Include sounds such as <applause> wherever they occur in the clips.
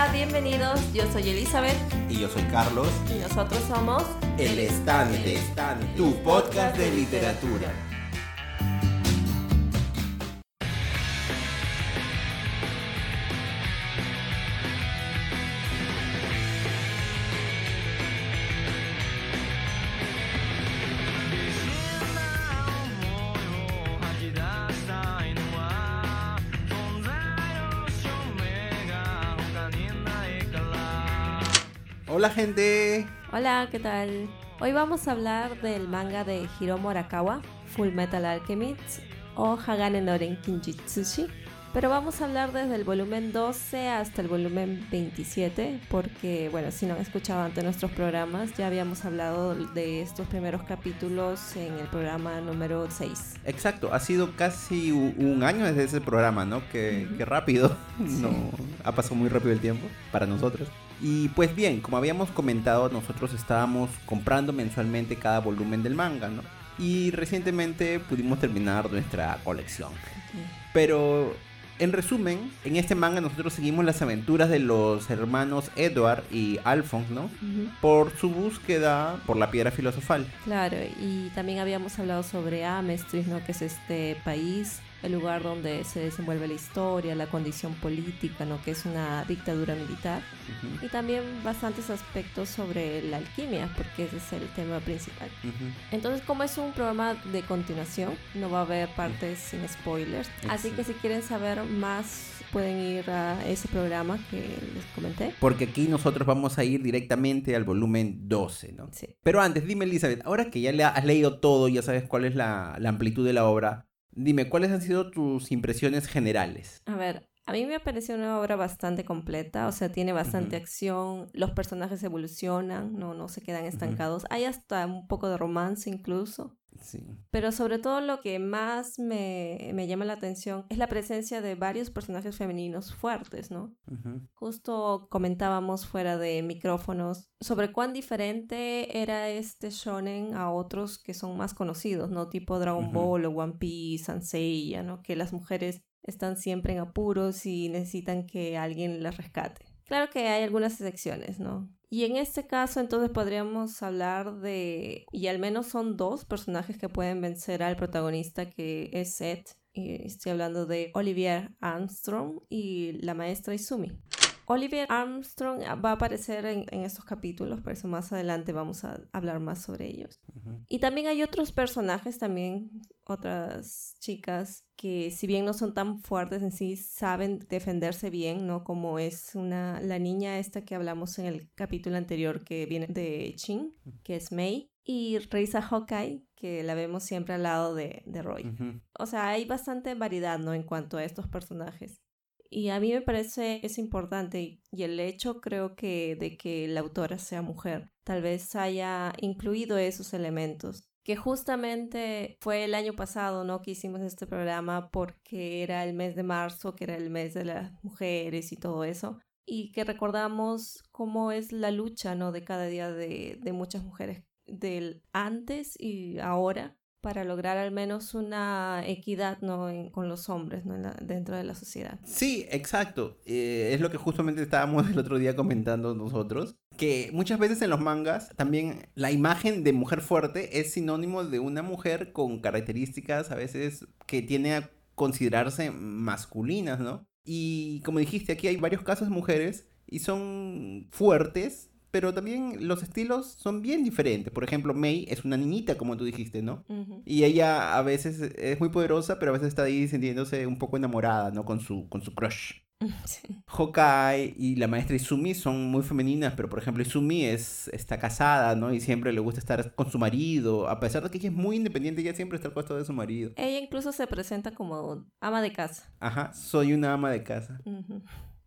Hola, bienvenidos. Yo soy Elizabeth. Y yo soy Carlos. Y nosotros somos El Estante, tu podcast de literatura. Hola gente. Hola, ¿qué tal? Hoy vamos a hablar del manga de Hiromu Arakawa, Full Metal Alchemist o Hagane no Ren Kinjitsushi. Pero vamos a hablar desde el volumen 12 hasta el volumen 27, porque, bueno, si no han escuchado antes nuestros programas, ya habíamos hablado de estos primeros capítulos en el programa número 6. Exacto, ha sido casi un año desde ese programa, ¿no? Qué, rápido, <laughs> no, ha pasado muy rápido el tiempo para nosotros. Y pues bien, como habíamos comentado, nosotros estábamos comprando mensualmente cada volumen del manga, ¿no? Y recientemente pudimos terminar nuestra colección. Pero en resumen, en este manga nosotros seguimos las aventuras de los hermanos Edward y Alphonse, ¿no? Por su búsqueda por la piedra filosofal. Claro, y también habíamos hablado sobre Amestris, ¿no? Que es este país el lugar donde se desenvuelve la historia, la condición política, ¿no? que es una dictadura militar, y también bastantes aspectos sobre la alquimia, porque ese es el tema principal. Entonces, como es un programa de continuación, no va a haber partes sin spoilers, así que si quieren saber más pueden ir a ese programa que les comenté. Porque aquí nosotros vamos a ir directamente al volumen 12, ¿no? Sí. Pero antes, dime Elizabeth, ahora que ya le has leído todo, ya sabes cuál es la, la amplitud de la obra, Dime, ¿cuáles han sido tus impresiones generales? A ver, a mí me pareció una obra bastante completa, o sea, tiene bastante acción, los personajes evolucionan, no, no se quedan estancados, hay hasta un poco de romance incluso. Pero sobre todo lo que más me, llama la atención es la presencia de varios personajes femeninos fuertes, ¿no? Justo comentábamos fuera de micrófonos sobre cuán diferente era este shonen a otros que son más conocidos, ¿no? Tipo Dragon Ball o One Piece, Sanseiya, ¿no? Que las mujeres están siempre en apuros y necesitan que alguien las rescate. Claro que hay algunas excepciones, ¿no? Y en este caso entonces podríamos hablar de, y al menos son dos personajes que pueden vencer al protagonista que es Seth. Estoy hablando de Olivier Armstrong y la maestra Izumi. Olivier Armstrong va a aparecer en, estos capítulos, por eso más adelante vamos a hablar más sobre ellos. Y también hay otros personajes, también otras chicas que si bien no son tan fuertes en sí, saben defenderse bien, ¿no? Como es una, la niña esta que hablamos en el capítulo anterior que viene de Chin, que es Mei, y Reisa Hawkeye, que la vemos siempre al lado de, de Roy. O sea, hay bastante variedad, ¿no? En cuanto a estos personajes. Y a mí me parece es importante y el hecho creo que de que la autora sea mujer tal vez haya incluido esos elementos que justamente fue el año pasado, ¿no? Que hicimos este programa porque era el mes de marzo, que era el mes de las mujeres y todo eso, y que recordamos cómo es la lucha, ¿no? De cada día de, de muchas mujeres del antes y ahora para lograr al menos una equidad ¿no? con los hombres ¿no? dentro de la sociedad. Sí, exacto. Eh, es lo que justamente estábamos el otro día comentando nosotros. Que muchas veces en los mangas también la imagen de mujer fuerte es sinónimo de una mujer con características a veces que tiene a considerarse masculinas, ¿no? Y como dijiste, aquí hay varios casos de mujeres y son fuertes, pero también los estilos son bien diferentes. Por ejemplo, Mei es una niñita, como tú dijiste, ¿no? Y ella a veces es muy poderosa, pero a veces está ahí sintiéndose un poco enamorada, ¿no? Con su, con su crush. <laughs> Sí. Hokai y la maestra Izumi son muy femeninas, pero por ejemplo Izumi es, está casada, ¿no? Y siempre le gusta estar con su marido, a pesar de que ella es muy independiente, ella siempre está al costado de su marido. Ella incluso se presenta como ama de casa. Ajá, soy una ama de casa.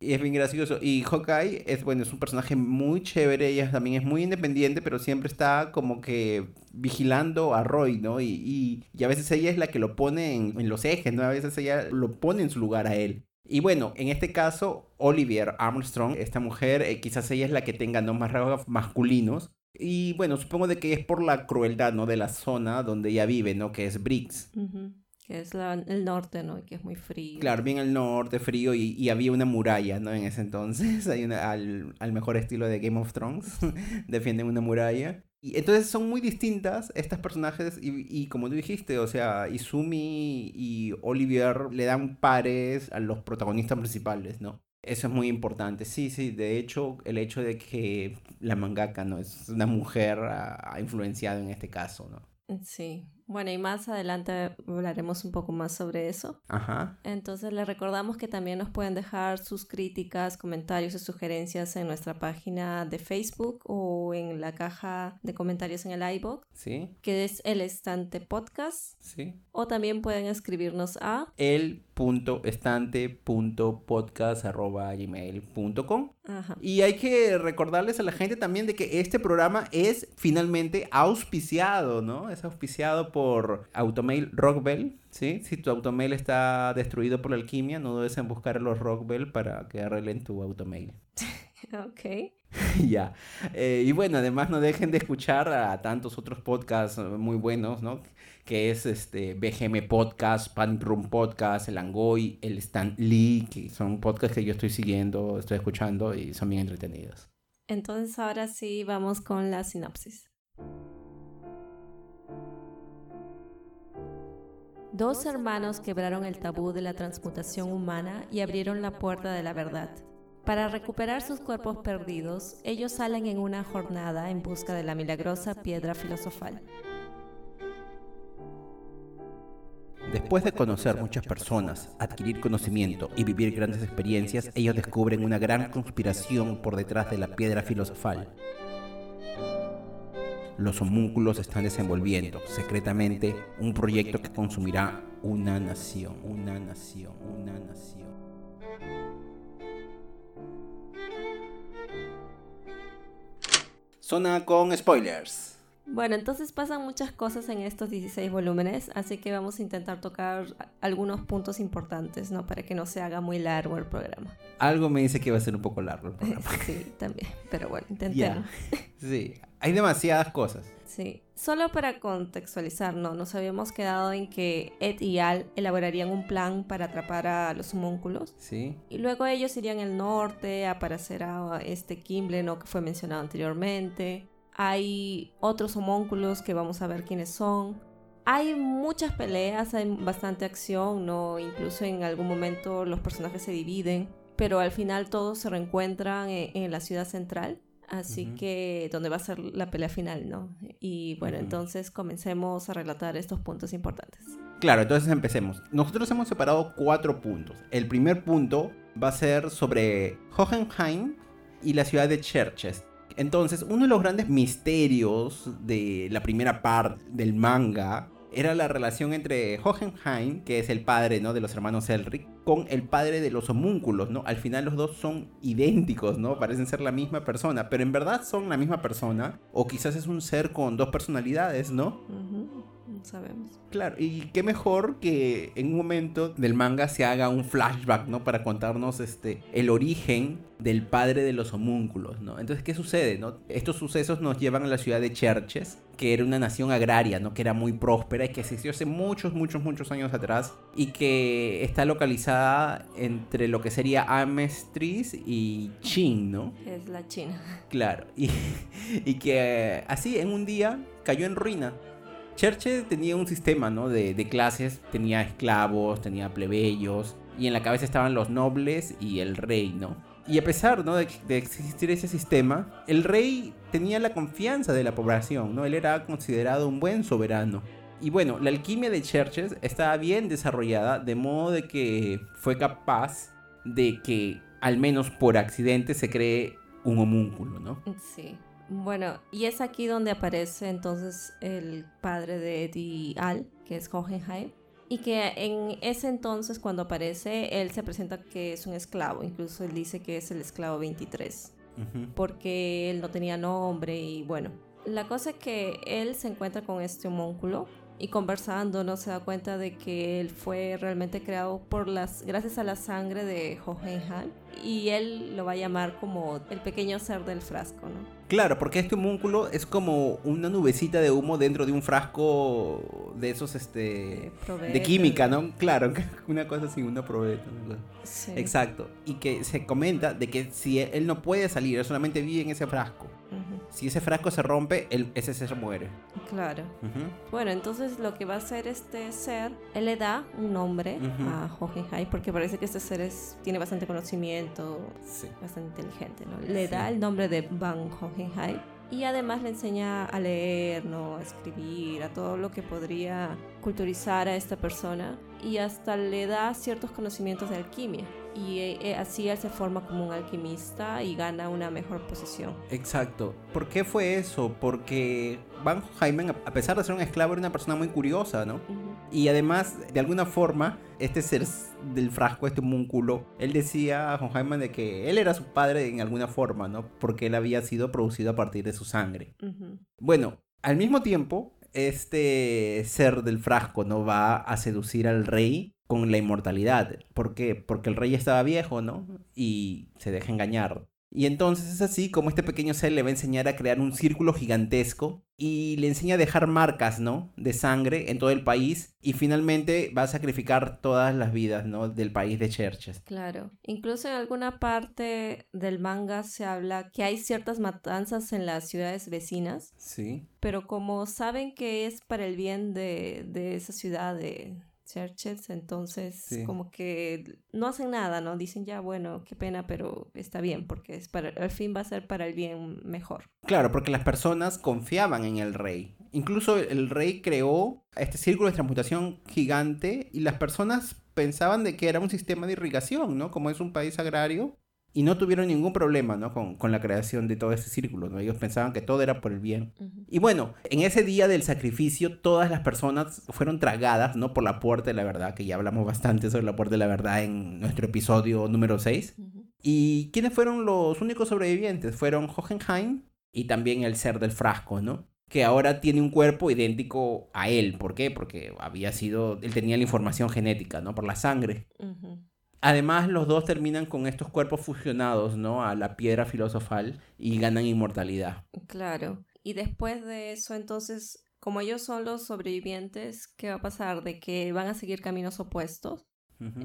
Y es bien gracioso. Y Hawkeye es, bueno, es un personaje muy chévere. Ella también es muy independiente, pero siempre está como que vigilando a Roy, ¿no? Y, y, a veces ella es la que lo pone en, los ejes, ¿no? A veces ella lo pone en su lugar a él. Y bueno, en este caso, Olivier Armstrong, esta mujer, eh, quizás ella es la que tenga ¿no? más rasgos masculinos. Y bueno, supongo de que es por la crueldad, ¿no? De la zona donde ella vive, ¿no? Que es Briggs que es el norte, ¿no? Y que es muy frío. Claro, bien al norte, frío, y, había una muralla, ¿no? En ese entonces, <laughs> Hay una, al, al, mejor estilo de Game of Thrones, <laughs> defienden una muralla. Y entonces son muy distintas estas personajes y, y, como tú dijiste, o sea, Izumi y Olivier le dan pares a los protagonistas principales, ¿no? Eso es muy importante. Sí, sí, de hecho, el hecho de que la mangaka no es una mujer ha influenciado en este caso, ¿no? Sí, bueno, y más adelante hablaremos un poco más sobre eso. Ajá. Entonces les recordamos que también nos pueden dejar sus críticas, comentarios y sugerencias en nuestra página de Facebook o en la caja de comentarios en el iBook. Sí. Que es el estante podcast. Sí. O también pueden escribirnos a el.estante.podcast.gmail.com y hay que recordarles a la gente también de que este programa es finalmente auspiciado, ¿no? Es auspiciado por Automail Rockbell, ¿sí? Si tu Automail está destruido por la alquimia, no dudes en buscar los Rockbell para que arreglen tu Automail. <laughs> ok. <laughs> ya. Eh, y bueno, además no dejen de escuchar a tantos otros podcasts muy buenos, ¿no? Que es este BGM Podcast, Panic Room Podcast, El Angoy, el Stan Lee, que son podcasts que yo estoy siguiendo, estoy escuchando y son bien entretenidos. Entonces ahora sí vamos con la sinopsis. Dos hermanos quebraron el tabú de la transmutación humana y abrieron la puerta de la verdad para recuperar sus cuerpos perdidos, ellos salen en una jornada en busca de la milagrosa piedra filosofal. Después de conocer muchas personas, adquirir conocimiento y vivir grandes experiencias, ellos descubren una gran conspiración por detrás de la piedra filosofal. Los homúnculos están desenvolviendo secretamente un proyecto que consumirá una nación, una nación, una nación. Zona con spoilers. Bueno, entonces pasan muchas cosas en estos 16 volúmenes, así que vamos a intentar tocar algunos puntos importantes, ¿no? Para que no se haga muy largo el programa. Algo me dice que va a ser un poco largo el programa. <laughs> sí, también, pero bueno, intentemos. Sí, hay demasiadas cosas. Sí, solo para contextualizar, ¿no? Nos habíamos quedado en que Ed y Al elaborarían un plan para atrapar a los homúnculos. Sí. Y luego ellos irían al norte a aparecer a este Kimble, ¿no? Que fue mencionado anteriormente. Hay otros homúnculos que vamos a ver quiénes son. Hay muchas peleas, hay bastante acción, ¿no? Incluso en algún momento los personajes se dividen, pero al final todos se reencuentran en la ciudad central Así que, donde va a ser la pelea final, ¿no? Y bueno, entonces comencemos a relatar estos puntos importantes. Claro, entonces empecemos. Nosotros hemos separado cuatro puntos. El primer punto va a ser sobre Hohenheim y la ciudad de Cherches. Entonces, uno de los grandes misterios de la primera parte del manga era la relación entre Hohenheim, que es el padre ¿no? de los hermanos Elric, con el padre de los homúnculos, ¿no? Al final los dos son idénticos, ¿no? Parecen ser la misma persona, pero en verdad son la misma persona, o quizás es un ser con dos personalidades, ¿no? Sabemos. Claro, y qué mejor que en un momento del manga se haga un flashback, ¿no? Para contarnos este, el origen del padre de los homúnculos, ¿no? Entonces, ¿qué sucede, no? Estos sucesos nos llevan a la ciudad de Cherches, que era una nación agraria, ¿no? Que era muy próspera y que existió hace muchos, muchos, muchos años atrás y que está localizada entre lo que sería Amestris y Chin, ¿no? Es la China. Claro, y, <laughs> y que así en un día cayó en ruina Churchill tenía un sistema ¿no? de, clases, tenía esclavos, tenía plebeyos, y en la cabeza estaban los nobles y el rey, ¿no? Y a pesar ¿no? de, existir ese sistema, el rey tenía la confianza de la población, ¿no? Él era considerado un buen soberano. Y bueno, la alquimia de Churchill estaba bien desarrollada, de modo de que fue capaz de que, al menos por accidente, se cree un homúnculo, ¿no? Sí. Bueno, y es aquí donde aparece entonces el padre de Eddie Al, que es Hohenheim, y que en ese entonces cuando aparece él se presenta que es un esclavo, incluso él dice que es el esclavo 23, porque él no tenía nombre y bueno, la cosa es que él se encuentra con este homúnculo y conversando no se da cuenta de que él fue realmente creado por las gracias a la sangre de Hohenheim y él lo va a llamar como el pequeño ser del frasco, ¿no? Claro, porque este homúnculo es como una nubecita de humo dentro de un frasco de esos, este, de química, ¿no? Claro, <laughs> una cosa así, una probeta. Sí. Exacto. Y que se comenta de que si él no puede salir, él solamente vive en ese frasco. Si ese frasco se rompe, ese ser muere. Claro. Bueno, entonces lo que va a hacer este ser, él le da un nombre a Hohenheim porque parece que este ser es, tiene bastante conocimiento, bastante inteligente, ¿no? Le da el nombre de Van Hohenheim y además le enseña a leer, ¿no? a escribir, a todo lo que podría culturizar a esta persona y hasta le da ciertos conocimientos de alquimia y eh, así él se forma como un alquimista y gana una mejor posición. Exacto. ¿Por qué fue eso? Porque Van Jaime, a pesar de ser un esclavo, era una persona muy curiosa, ¿no? Y además, de alguna forma, este ser del frasco, este múnculo, él decía a Jaime de que él era su padre en alguna forma, ¿no? Porque él había sido producido a partir de su sangre. Bueno, al mismo tiempo, este ser del frasco no va a seducir al rey con la inmortalidad. ¿Por qué? Porque el rey estaba viejo, ¿no? Y se deja engañar. Y entonces es así como este pequeño ser le va a enseñar a crear un círculo gigantesco y le enseña a dejar marcas, ¿no? De sangre en todo el país y finalmente va a sacrificar todas las vidas, ¿no? Del país de Cherches. Claro. Incluso en alguna parte del manga se habla que hay ciertas matanzas en las ciudades vecinas. Sí. Pero como saben que es para el bien de, de esa ciudad, de, Churches, entonces como que no hacen nada, ¿no? Dicen ya, bueno, qué pena, pero está bien, porque es para, al fin va a ser para el bien mejor. Claro, porque las personas confiaban en el rey. Incluso el rey creó este círculo de transmutación gigante y las personas pensaban de que era un sistema de irrigación, ¿no? Como es un país agrario, y no tuvieron ningún problema ¿no? con, con, la creación de todo ese círculo. ¿no? Ellos pensaban que todo era por el bien. Y bueno, en ese día del sacrificio, todas las personas fueron tragadas ¿no? por la puerta de la verdad, que ya hablamos bastante sobre la puerta de la verdad en nuestro episodio número 6. ¿Y quiénes fueron los únicos sobrevivientes? Fueron Hohenheim y también el ser del frasco, ¿no? que ahora tiene un cuerpo idéntico a él. ¿Por qué? Porque había sido, él tenía la información genética, ¿no? Por la sangre. Además, los dos terminan con estos cuerpos fusionados, ¿no? A la piedra filosofal y ganan inmortalidad. Claro. Y después de eso, entonces, como ellos son los sobrevivientes, ¿qué va a pasar? De que van a seguir caminos opuestos.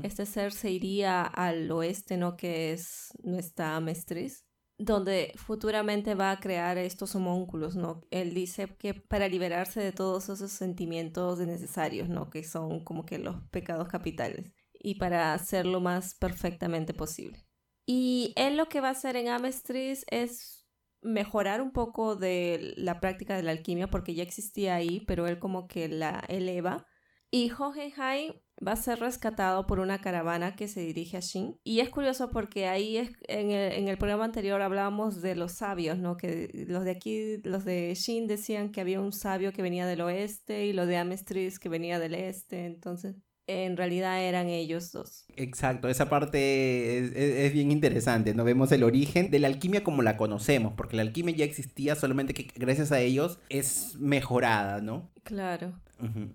Este ser se iría al oeste, ¿no? Que es nuestra Mestriz, donde futuramente va a crear estos homúnculos, ¿no? Él dice que para liberarse de todos esos sentimientos necesarios, ¿no? Que son como que los pecados capitales y para hacerlo más perfectamente posible. Y él lo que va a hacer en Amestris es mejorar un poco de la práctica de la alquimia porque ya existía ahí, pero él como que la eleva. Y Hohenheim va a ser rescatado por una caravana que se dirige a Shin. Y es curioso porque ahí es, en, el, programa anterior hablábamos de los sabios, ¿no? Que los de aquí, los de Shin decían que había un sabio que venía del oeste y los de Amestris que venía del este. Entonces en realidad eran ellos dos. Exacto, esa parte es, bien interesante, ¿no? Vemos el origen de la alquimia como la conocemos, porque la alquimia ya existía, solamente que gracias a ellos es mejorada, ¿no? Claro.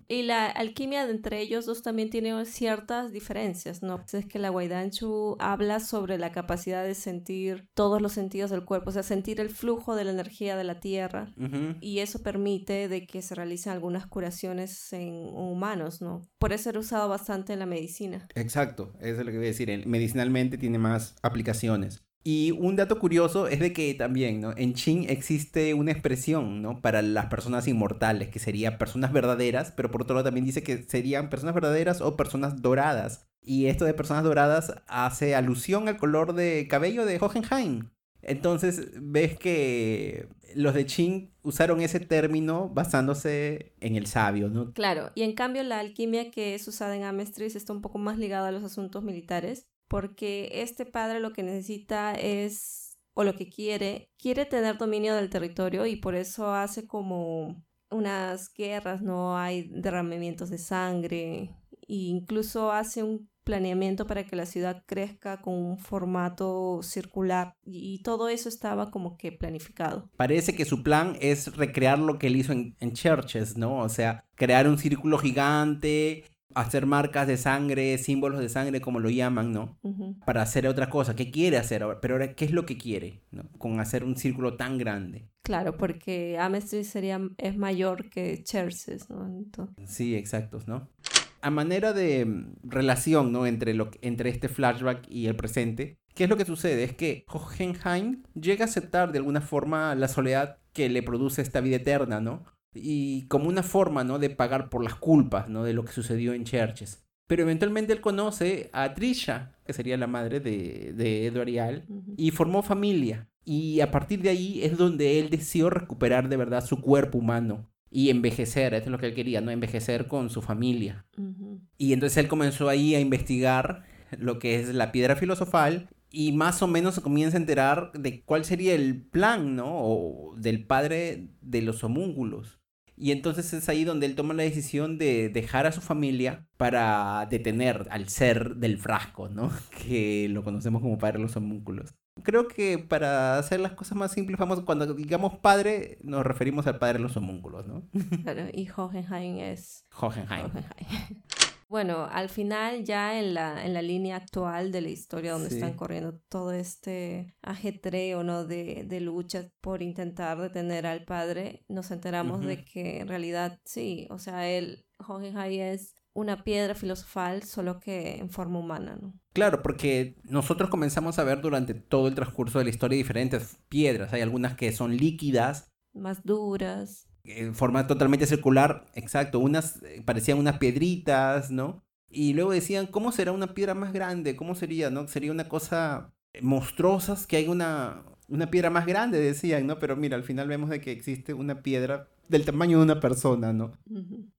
Y la alquimia de entre ellos dos también tiene ciertas diferencias, ¿no? Es que la Waidanchu habla sobre la capacidad de sentir todos los sentidos del cuerpo, o sea, sentir el flujo de la energía de la tierra. Y eso permite de que se realicen algunas curaciones en humanos, ¿no? Por eso era usado bastante en la medicina. Exacto, eso es lo que voy a decir. Medicinalmente tiene más aplicaciones. Y un dato curioso es de que también, ¿no? En Chin existe una expresión, ¿no? Para las personas inmortales, que serían personas verdaderas, pero por otro lado también dice que serían personas verdaderas o personas doradas. Y esto de personas doradas hace alusión al color de cabello de Hohenheim. Entonces ves que los de Chin usaron ese término basándose en el sabio, ¿no? Claro, y en cambio la alquimia que es usada en Amestris está un poco más ligada a los asuntos militares porque este padre lo que necesita es, o lo que quiere, quiere tener dominio del territorio y por eso hace como unas guerras, no hay derramamientos de sangre, e incluso hace un planeamiento para que la ciudad crezca con un formato circular y todo eso estaba como que planificado. Parece que su plan es recrear lo que él hizo en, en Churches, ¿no? O sea, crear un círculo gigante hacer marcas de sangre, símbolos de sangre, como lo llaman, ¿no? Para hacer otra cosa. ¿Qué quiere hacer ahora? Pero ahora, ¿qué es lo que quiere? ¿no? Con hacer un círculo tan grande. Claro, porque Amestris sería, es mayor que Cherses, ¿no? Sí, exactos, ¿no? A manera de mm, relación, ¿no? Entre, lo, entre este flashback y el presente, ¿qué es lo que sucede? Es que Hohenheim llega a aceptar de alguna forma la soledad que le produce esta vida eterna, ¿no? Y como una forma, ¿no? De pagar por las culpas, ¿no? De lo que sucedió en Churches. Pero eventualmente él conoce a Trisha, que sería la madre de, de Edward y Al, y formó familia. Y a partir de ahí es donde él decidió recuperar de verdad su cuerpo humano y envejecer, eso es lo que él quería, ¿no? Envejecer con su familia. Y entonces él comenzó ahí a investigar lo que es la piedra filosofal y más o menos se comienza a enterar de cuál sería el plan, ¿no? O del padre de los homúnculos. Y entonces es ahí donde él toma la decisión de dejar a su familia para detener al ser del frasco, ¿no? <laughs> Que lo conocemos como padre de los homúnculos. Creo que para hacer las cosas más simples, vamos, cuando digamos padre, nos referimos al padre de los homúnculos, ¿no? Claro, y Hohenheim es... Hohenheim. Hohenheim. <laughs> Bueno, al final ya en la, en la línea actual de la historia donde están corriendo todo este ajetreo ¿no? de, de luchas por intentar detener al padre, nos enteramos de que en realidad sí, o sea, él, Hohenheim es una piedra filosofal, solo que en forma humana, ¿no? Claro, porque nosotros comenzamos a ver durante todo el transcurso de la historia diferentes piedras. Hay algunas que son líquidas. Más duras en forma totalmente circular, exacto, unas eh, parecían unas piedritas, ¿no? Y luego decían, ¿cómo será una piedra más grande? ¿Cómo sería, no? Sería una cosa monstruosa que hay una, una piedra más grande, decían, ¿no? Pero mira, al final vemos de que existe una piedra del tamaño de una persona, ¿no?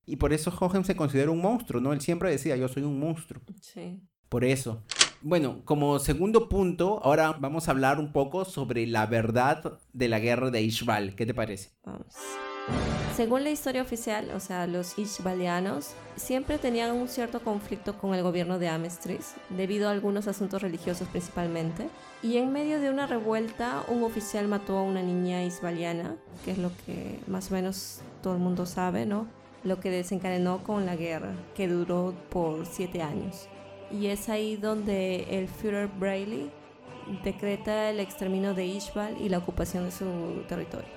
Y por eso Hohem se considera un monstruo, ¿no? Él siempre decía, yo soy un monstruo. Sí. Por eso. Bueno, como segundo punto, ahora vamos a hablar un poco sobre la verdad de la guerra de Ishbal. ¿Qué te parece? Vamos. Según la historia oficial, o sea, los ishbalianos siempre tenían un cierto conflicto con el gobierno de Amestris, debido a algunos asuntos religiosos principalmente. Y en medio de una revuelta, un oficial mató a una niña isbaliana, que es lo que más o menos todo el mundo sabe, ¿no? Lo que desencadenó con la guerra, que duró por siete años. Y es ahí donde el Führer Braille decreta el exterminio de Ishbal y la ocupación de su territorio.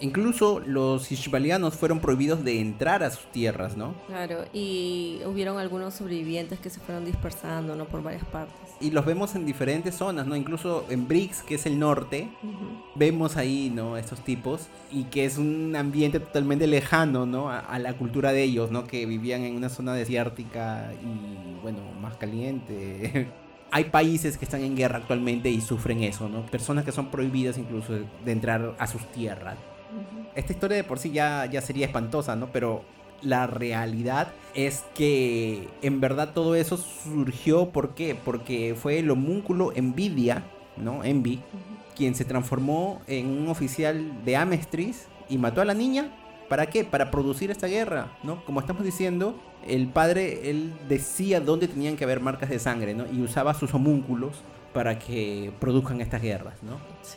Incluso los ishbalianos fueron prohibidos de entrar a sus tierras, ¿no? Claro, y hubieron algunos sobrevivientes que se fueron dispersando, ¿no? Por varias partes. Y los vemos en diferentes zonas, ¿no? Incluso en Brix, que es el norte, vemos ahí, ¿no? Estos tipos, y que es un ambiente totalmente lejano, ¿no? A, a, la cultura de ellos, ¿no? Que vivían en una zona desértica y, bueno, más caliente. <laughs> Hay países que están en guerra actualmente y sufren eso, ¿no? Personas que son prohibidas incluso de entrar a sus tierras. Esta historia de por sí ya, ya sería espantosa, ¿no? Pero la realidad es que en verdad todo eso surgió, ¿por qué? Porque fue el homúnculo Envidia, ¿no? Envy, quien se transformó en un oficial de Amestris y mató a la niña. ¿Para qué? Para producir esta guerra, ¿no? Como estamos diciendo, el padre, él decía dónde tenían que haber marcas de sangre, ¿no? Y usaba sus homúnculos para que produzcan estas guerras, ¿no? Sí.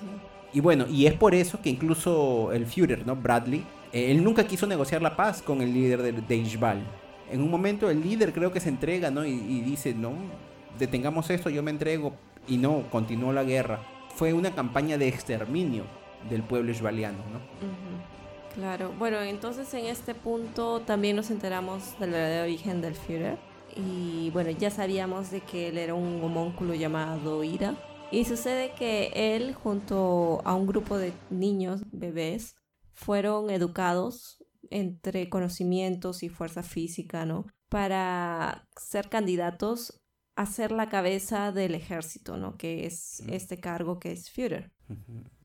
Y bueno, y es por eso que incluso el Führer, ¿no? Bradley, eh, él nunca quiso negociar la paz con el líder de, de En un momento el líder creo que se entrega, ¿no? Y, dice, no, detengamos esto, yo me entrego. Y no, continuó la guerra. Fue una campaña de exterminio del pueblo ishbaliano, ¿no? Claro, bueno, entonces en este punto también nos enteramos del verdadero origen del Führer. Y bueno, ya sabíamos de que él era un homónculo llamado Ira y sucede que él junto a un grupo de niños, bebés, fueron educados entre conocimientos y fuerza física, ¿no? Para ser candidatos a ser la cabeza del ejército, ¿no? Que es este cargo que es Führer.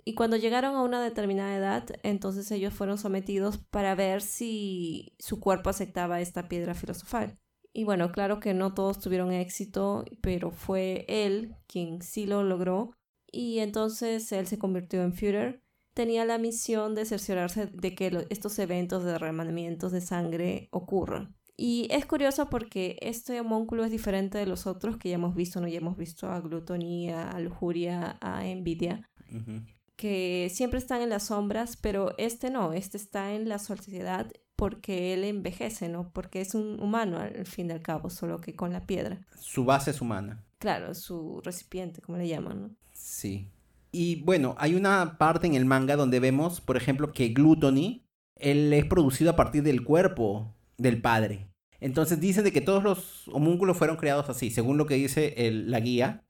Y cuando llegaron a una determinada edad, entonces ellos fueron sometidos para ver si su cuerpo aceptaba esta piedra filosofal. Y bueno, claro que no todos tuvieron éxito, pero fue él quien sí lo logró. Y entonces él se convirtió en Führer. Tenía la misión de cerciorarse de que estos eventos de derramamientos de sangre ocurran. Y es curioso porque este homúnculo es diferente de los otros que ya hemos visto, ¿no? Ya hemos visto a glutonía, a lujuria, a envidia, que siempre están en las sombras, pero este no, este está en la sociedad porque él envejece, ¿no? Porque es un humano al fin y al cabo, solo que con la piedra. Su base es humana. Claro, su recipiente, como le llaman, ¿no? Sí. Y bueno, hay una parte en el manga donde vemos, por ejemplo, que Gluttony, él es producido a partir del cuerpo del padre. Entonces dicen de que todos los homúnculos fueron creados así, según lo que dice la guía.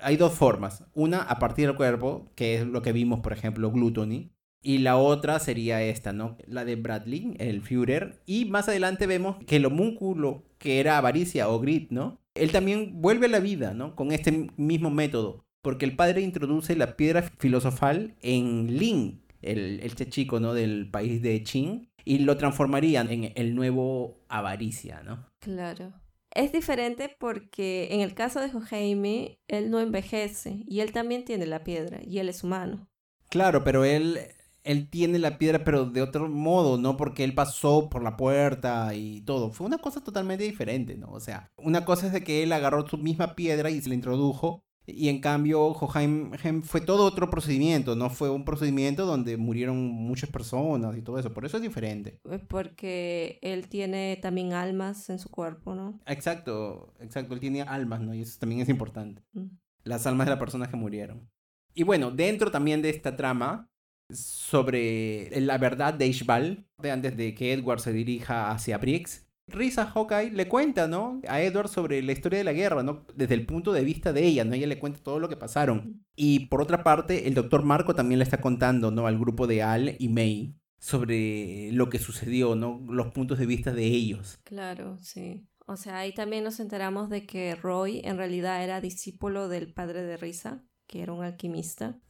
Hay dos formas. Una a partir del cuerpo, que es lo que vimos, por ejemplo, Gluttony. Y la otra sería esta, ¿no? La de Bradley, el Führer. Y más adelante vemos que el homúnculo, que era avaricia o grit, ¿no? Él también vuelve a la vida, ¿no? Con este mismo método. Porque el padre introduce la piedra filosofal en Lin, el, el chico, ¿no? Del país de Qin y lo transformarían en el nuevo avaricia, ¿no? Claro. Es diferente porque en el caso de Joheime, él no envejece y él también tiene la piedra y él es humano. Claro, pero él, él tiene la piedra pero de otro modo, ¿no? Porque él pasó por la puerta y todo. Fue una cosa totalmente diferente, ¿no? O sea, una cosa es de que él agarró su misma piedra y se la introdujo y en cambio, Hoheim fue todo otro procedimiento, no fue un procedimiento donde murieron muchas personas y todo eso. Por eso es diferente. Porque él tiene también almas en su cuerpo, ¿no? Exacto, exacto. Él tiene almas, ¿no? Y eso también es importante. Mm. Las almas de las personas que murieron. Y bueno, dentro también de esta trama, sobre la verdad de Ishbal, antes de que Edward se dirija hacia Briggs, Risa Hawkeye le cuenta, ¿no? A Edward sobre la historia de la guerra, ¿no? Desde el punto de vista de ella, ¿no? Ella le cuenta todo lo que pasaron. Y por otra parte, el doctor Marco también le está contando, ¿no? Al grupo de Al y May sobre lo que sucedió, ¿no? Los puntos de vista de ellos. Claro, sí. O sea, ahí también nos enteramos de que Roy en realidad era discípulo del padre de Risa, que era un alquimista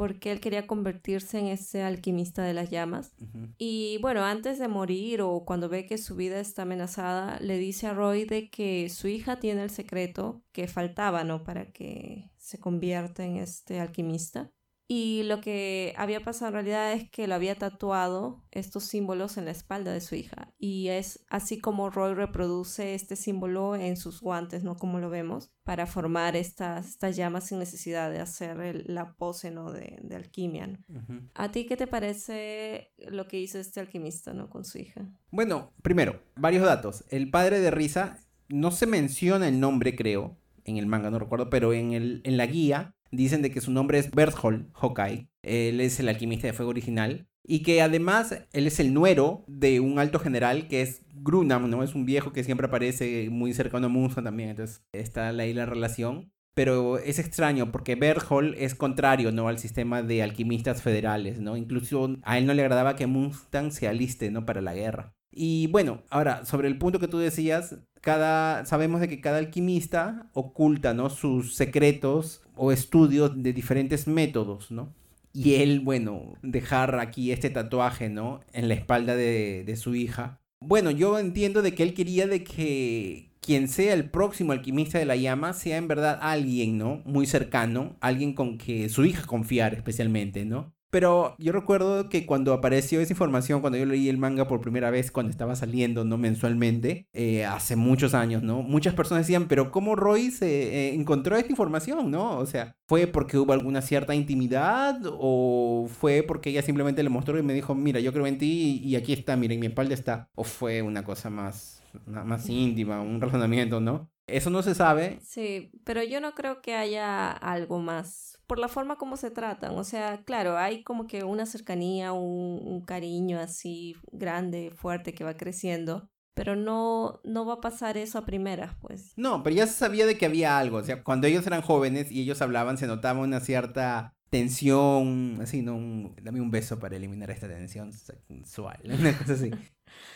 porque él quería convertirse en ese alquimista de las llamas. Y bueno, antes de morir o cuando ve que su vida está amenazada, le dice a Roy de que su hija tiene el secreto que faltaba, ¿no? Para que se convierta en este alquimista. Y lo que había pasado en realidad es que lo había tatuado estos símbolos en la espalda de su hija. Y es así como Roy reproduce este símbolo en sus guantes, ¿no? Como lo vemos, para formar estas, estas llamas sin necesidad de hacer la pose, ¿no? De, alquimia. ¿A ti qué te parece lo que hizo este alquimista, ¿no? Con su hija. Bueno, primero, varios datos. El padre de Risa, no se menciona el nombre, creo, en el manga, no recuerdo, pero en, el, en la guía Dicen de que su nombre es Berthold Hawkeye. Él es el alquimista de fuego original. Y que además él es el nuero de un alto general que es Grunam, ¿no? Es un viejo que siempre aparece muy cercano a Munza también. Entonces está ahí la relación. Pero es extraño porque Berthold es contrario, ¿no? Al sistema de alquimistas federales, ¿no? Incluso a él no le agradaba que Mustang se aliste, ¿no? Para la guerra. Y bueno, ahora, sobre el punto que tú decías, cada, sabemos de que cada alquimista oculta, ¿no? Sus secretos o estudios de diferentes métodos, ¿no? Y él, bueno, dejar aquí este tatuaje, ¿no? En la espalda de, de su hija. Bueno, yo entiendo de que él quería de que quien sea el próximo alquimista de la llama sea en verdad alguien, ¿no? Muy cercano, alguien con que su hija confiar especialmente, ¿no? Pero yo recuerdo que cuando apareció esa información, cuando yo leí el manga por primera vez, cuando estaba saliendo, ¿no? Mensualmente, eh, hace muchos años, ¿no? Muchas personas decían, pero ¿cómo Roy se eh, encontró esta información, ¿no? O sea, ¿fue porque hubo alguna cierta intimidad o fue porque ella simplemente le mostró y me dijo, mira, yo creo en ti y aquí está, mira, en mi espalda está? ¿O fue una cosa más, más íntima, un razonamiento, ¿no? Eso no se sabe. Sí, pero yo no creo que haya algo más por la forma como se tratan. O sea, claro, hay como que una cercanía, un, cariño así grande, fuerte que va creciendo. Pero no, no va a pasar eso a primeras, pues. No, pero ya se sabía de que había algo. O sea, cuando ellos eran jóvenes y ellos hablaban, se notaba una cierta tensión, así, ¿no? dame un beso para eliminar esta tensión sexual, <laughs> una cosa así.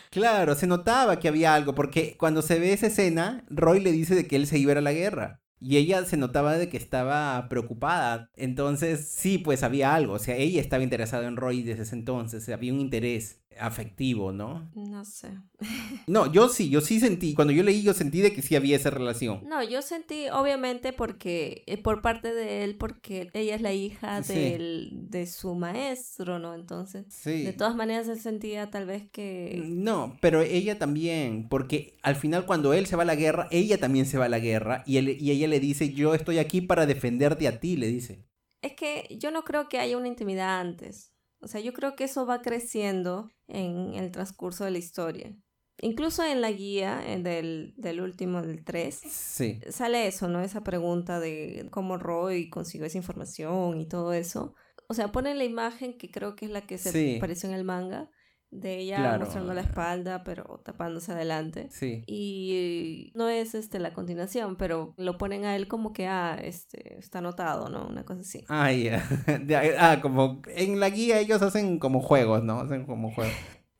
Claro, se notaba que había algo, porque cuando se ve esa escena, Roy le dice de que él se iba a la guerra. Y ella se notaba de que estaba preocupada. Entonces, sí, pues había algo. O sea, ella estaba interesada en Roy desde ese entonces. Había un interés. Afectivo, ¿no? No sé. <laughs> no, yo sí, yo sí sentí, cuando yo leí yo sentí de que sí había esa relación. No, yo sentí obviamente porque eh, por parte de él, porque ella es la hija de su maestro, ¿no? Entonces, de todas maneras él sentía tal vez que... No, pero ella también, porque al final cuando él se va a la guerra, ella también se va a la guerra y, él, y ella le dice, yo estoy aquí para defenderte a ti, le dice. Es que yo no creo que haya una intimidad antes. O sea, yo creo que eso va creciendo en el transcurso de la historia. Incluso en la guía eh, del, último, del 3, sí. sale eso, ¿no? Esa pregunta de cómo Roy consiguió esa información y todo eso. O sea, pone la imagen que creo que es la que se apareció en el manga, de ella mostrando la espalda, pero tapándose adelante. Sí. Y no es este la continuación, pero lo ponen a él como que ah, este está anotado, ¿no? Una cosa así. Ah, ya. <laughs> ah, como en la guía ellos hacen como juegos, ¿no? Hacen como juegos.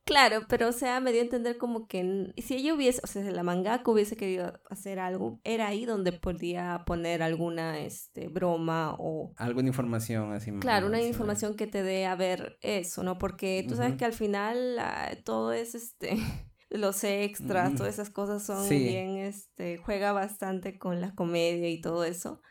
Claro, pero o sea, me dio a entender como que si ella hubiese, o sea, si la mangaka hubiese querido hacer algo, era ahí donde podía poner alguna este, broma o... Alguna información así. Claro, una información que te dé a ver eso, ¿no? Porque tú sabes que al final ah, todo es este... <laughs> los extras, todas esas cosas son bien, este, juega bastante con la comedia y todo eso.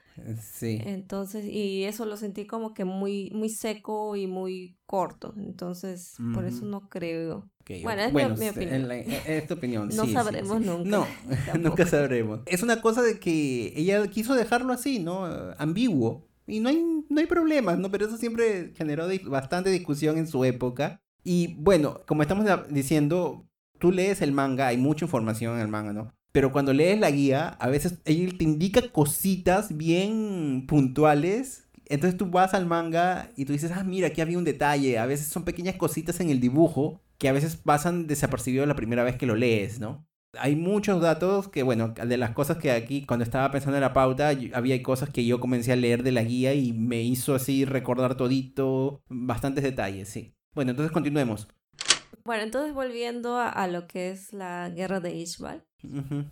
Sí. Entonces, y eso lo sentí como que muy, muy seco y muy corto. Entonces, por eso no creo. Bueno, es mi, opinión. es tu opinión. <laughs> no sabremos nunca. No, <laughs> <laughs> nunca sabremos. Es una cosa de que ella quiso dejarlo así, ¿no? Ambiguo. Y no hay, no hay problemas, ¿no? Pero eso siempre generó bastante discusión en su época. Y bueno, como estamos diciendo, tú lees el manga, hay mucha información en el manga, ¿no? Pero cuando lees la guía, a veces él te indica cositas bien puntuales. Entonces tú vas al manga y tú dices, ah, mira, aquí había un detalle. A veces son pequeñas cositas en el dibujo que a veces pasan desapercibidos la primera vez que lo lees, ¿no? Hay muchos datos que, bueno, de las cosas que aquí, cuando estaba pensando en la pauta, había cosas que yo comencé a leer de la guía y me hizo así recordar todito, bastantes detalles, sí. Bueno, entonces continuemos. Bueno, entonces volviendo a, lo que es la guerra de Ishbal,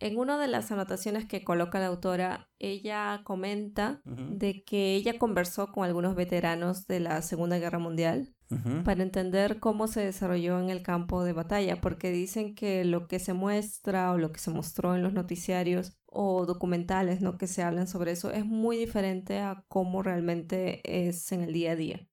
en una de las anotaciones que coloca la autora, ella comenta de que ella conversó con algunos veteranos de la Segunda Guerra Mundial para entender cómo se desarrolló en el campo de batalla, porque dicen que lo que se muestra o lo que se mostró en los noticiarios o documentales ¿no? que se hablan sobre eso es muy diferente a cómo realmente es en el día a día.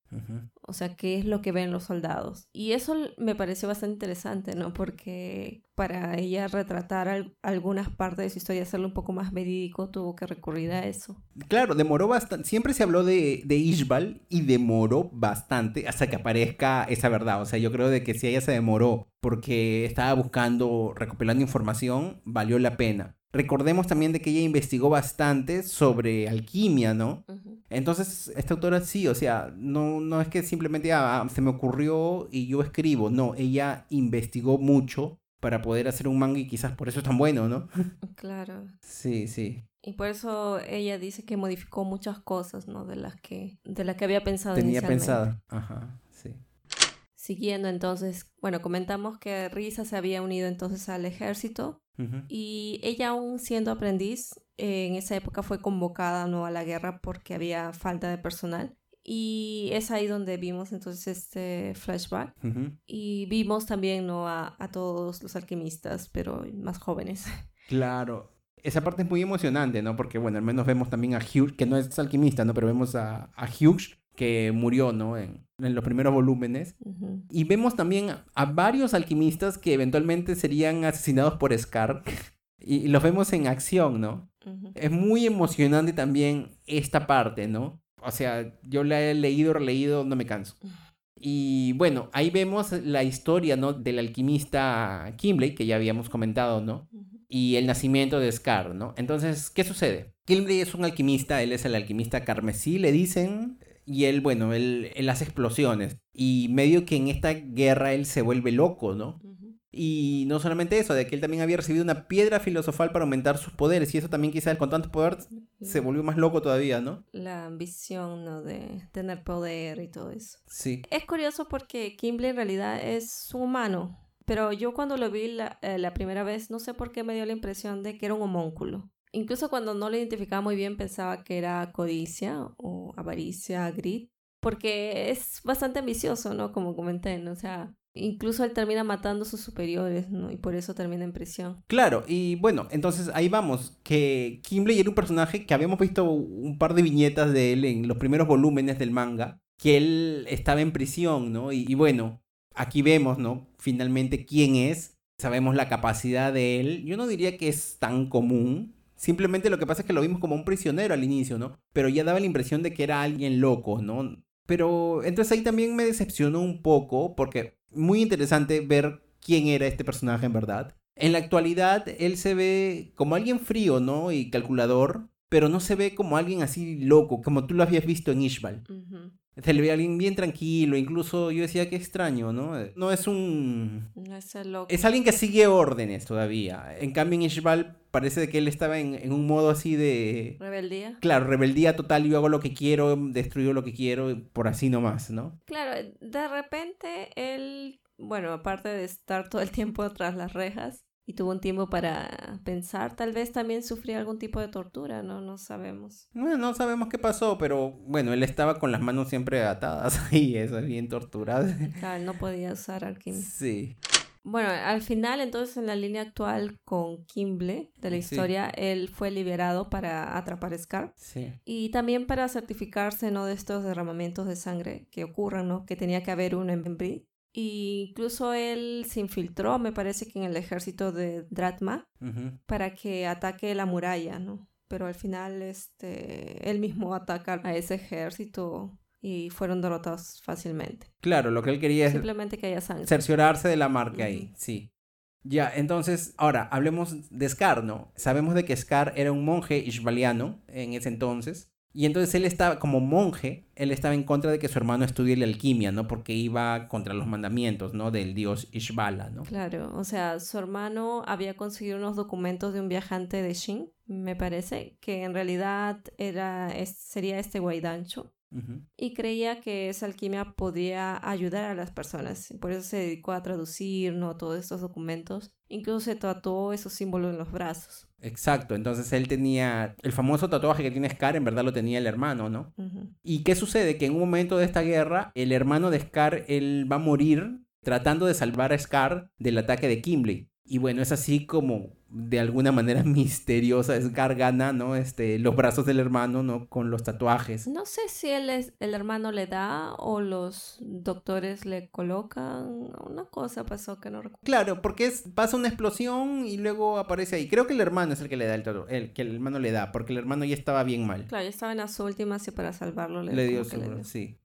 O sea, qué es lo que ven los soldados. Y eso me pareció bastante interesante, ¿no? Porque para ella retratar algunas partes de su historia, hacerlo un poco más verídico, tuvo que recurrir a eso. Claro, demoró bastante. Siempre se habló de, de Ishbal y demoró bastante hasta que aparezca esa verdad. O sea, yo creo de que si ella se demoró porque estaba buscando, recopilando información, valió la pena. Recordemos también de que ella investigó bastante sobre alquimia, ¿no? Entonces, esta autora sí, o sea, no, no es que simplemente ah, se me ocurrió y yo escribo, no, ella investigó mucho para poder hacer un manga y quizás por eso es tan bueno, ¿no? <laughs> Claro. Sí, sí. Y por eso ella dice que modificó muchas cosas, ¿no? De las que, de las que había pensado Tenía pensado, ajá, sí. Siguiendo entonces, bueno, comentamos que Risa se había unido entonces al ejército y ella aún siendo aprendiz, en esa época fue convocada ¿no? a la guerra porque había falta de personal. Y es ahí donde vimos entonces este flashback. Y vimos también ¿no? A, todos los alquimistas, pero más jóvenes. <laughs> Claro. Esa parte es muy emocionante, ¿no? Porque, bueno, al menos vemos también a Hughes, que no es alquimista, ¿no? Pero vemos a, a Hughes, que murió, ¿no? En, en los primeros volúmenes. Y vemos también a varios alquimistas que eventualmente serían asesinados por Scar. <laughs> y, los vemos en acción, ¿no? Es muy emocionante también esta parte, ¿no? O sea, yo la he leído, releído, no me canso. Y bueno, ahí vemos la historia, ¿no? Del alquimista Kimbley, que ya habíamos comentado, ¿no? Y el nacimiento de Scar, ¿no? Entonces, ¿qué sucede? Kimbley es un alquimista, él es el alquimista carmesí, le dicen, y él, bueno, él, hace explosiones. Y medio que en esta guerra él se vuelve loco, ¿no? Y no solamente eso, de que él también había recibido una piedra filosofal para aumentar sus poderes. Y eso también quizás con tanto poder se volvió más loco todavía, ¿no? La ambición, ¿no? De tener poder y todo eso. Sí. Es curioso porque Kimble en realidad es un humano. Pero yo cuando lo vi la, eh, la primera vez, no sé por qué me dio la impresión de que era un homúnculo. Incluso cuando no lo identificaba muy bien pensaba que era codicia o avaricia, grit, porque es bastante ambicioso, ¿no? Como comenté, ¿no? O sea, incluso él termina matando a sus superiores, ¿no? Y por eso termina en prisión. Claro, y bueno, entonces ahí vamos, que Kimbley era un personaje que habíamos visto un par de viñetas de él en los primeros volúmenes del manga, que él estaba en prisión, ¿no? Y bueno, aquí vemos, ¿no? Finalmente quién es, sabemos la capacidad de él. Yo no diría que es tan común, Simplemente lo que pasa es que lo vimos como un prisionero al inicio, ¿no? Pero ya daba la impresión de que era alguien loco, ¿no? Pero entonces ahí también me decepcionó un poco porque muy interesante ver quién era este personaje en verdad. En la actualidad él se ve como alguien frío, ¿no? Y calculador, pero no se ve como alguien así loco, como tú lo habías visto en Ishbal. Se le ve a alguien bien tranquilo, incluso yo decía que extraño, ¿no? No es un... No es el loco. Es alguien que sigue órdenes todavía. En cambio en Ishbal parece que él estaba en, un modo así de... Rebeldía. Claro, rebeldía total, yo hago lo que quiero, destruyo lo que quiero, por así nomás, ¿no? Claro, de repente él, bueno, aparte de estar todo el tiempo tras las rejas, y tuvo un tiempo para pensar. Tal vez también sufría algún tipo de tortura, ¿no? No sabemos. Bueno, no sabemos qué pasó, pero bueno, él estaba con las manos siempre atadas <laughs> ahí, eso es bien torturado. Claro, no podía usar alquimia. Sí. Bueno, al final, entonces, en la línea actual con Kimble de la historia, él fue liberado para atrapar a Scar. Sí. Y también para certificarse, ¿no? De estos derramamientos de sangre que ocurran, ¿no? Que tenía que haber uno en Brie. Incluso él se infiltró, me parece que en el ejército de Dratma, para que ataque la muralla, ¿no? Pero al final, este, él mismo ataca a ese ejército y fueron derrotados fácilmente. Claro, lo que él quería es simplemente que haya sangre. Cerciorarse de la marca ahí, sí. Ya, entonces, ahora hablemos de Scar, ¿no? Sabemos de que Scar era un monje ishbaliano en ese entonces y entonces él estaba, como monje, él estaba en contra de que su hermano estudie la alquimia, ¿no? Porque iba contra los mandamientos, ¿no? Del dios Ishbala, ¿no? Claro, o sea, su hermano había conseguido unos documentos de un viajante de Shin, me parece, que en realidad era, sería este Guaidancho. Y creía que esa alquimia podía ayudar a las personas. Por eso se dedicó a traducir ¿no? todos estos documentos. Incluso se tatuó esos símbolos en los brazos. Exacto, entonces él tenía el famoso tatuaje que tiene Scar, en verdad lo tenía el hermano, ¿no? ¿Y qué sucede? Que en un momento de esta guerra, el hermano de Scar, él va a morir tratando de salvar a Scar del ataque de Kimberly. Y bueno, es así como de alguna manera <laughs> misteriosa es Gargana, ¿no? Este, los brazos del hermano, ¿no? Con los tatuajes. No sé si él es, el hermano le da o los doctores le colocan. Una cosa pasó que no recuerdo. Claro, porque es, pasa una explosión y luego aparece ahí. Creo que el hermano es el que le da el tatuaje, el que el hermano le da, porque el hermano ya estaba bien mal. Claro, ya estaba en las últimas y para salvarlo le, dio su, sí.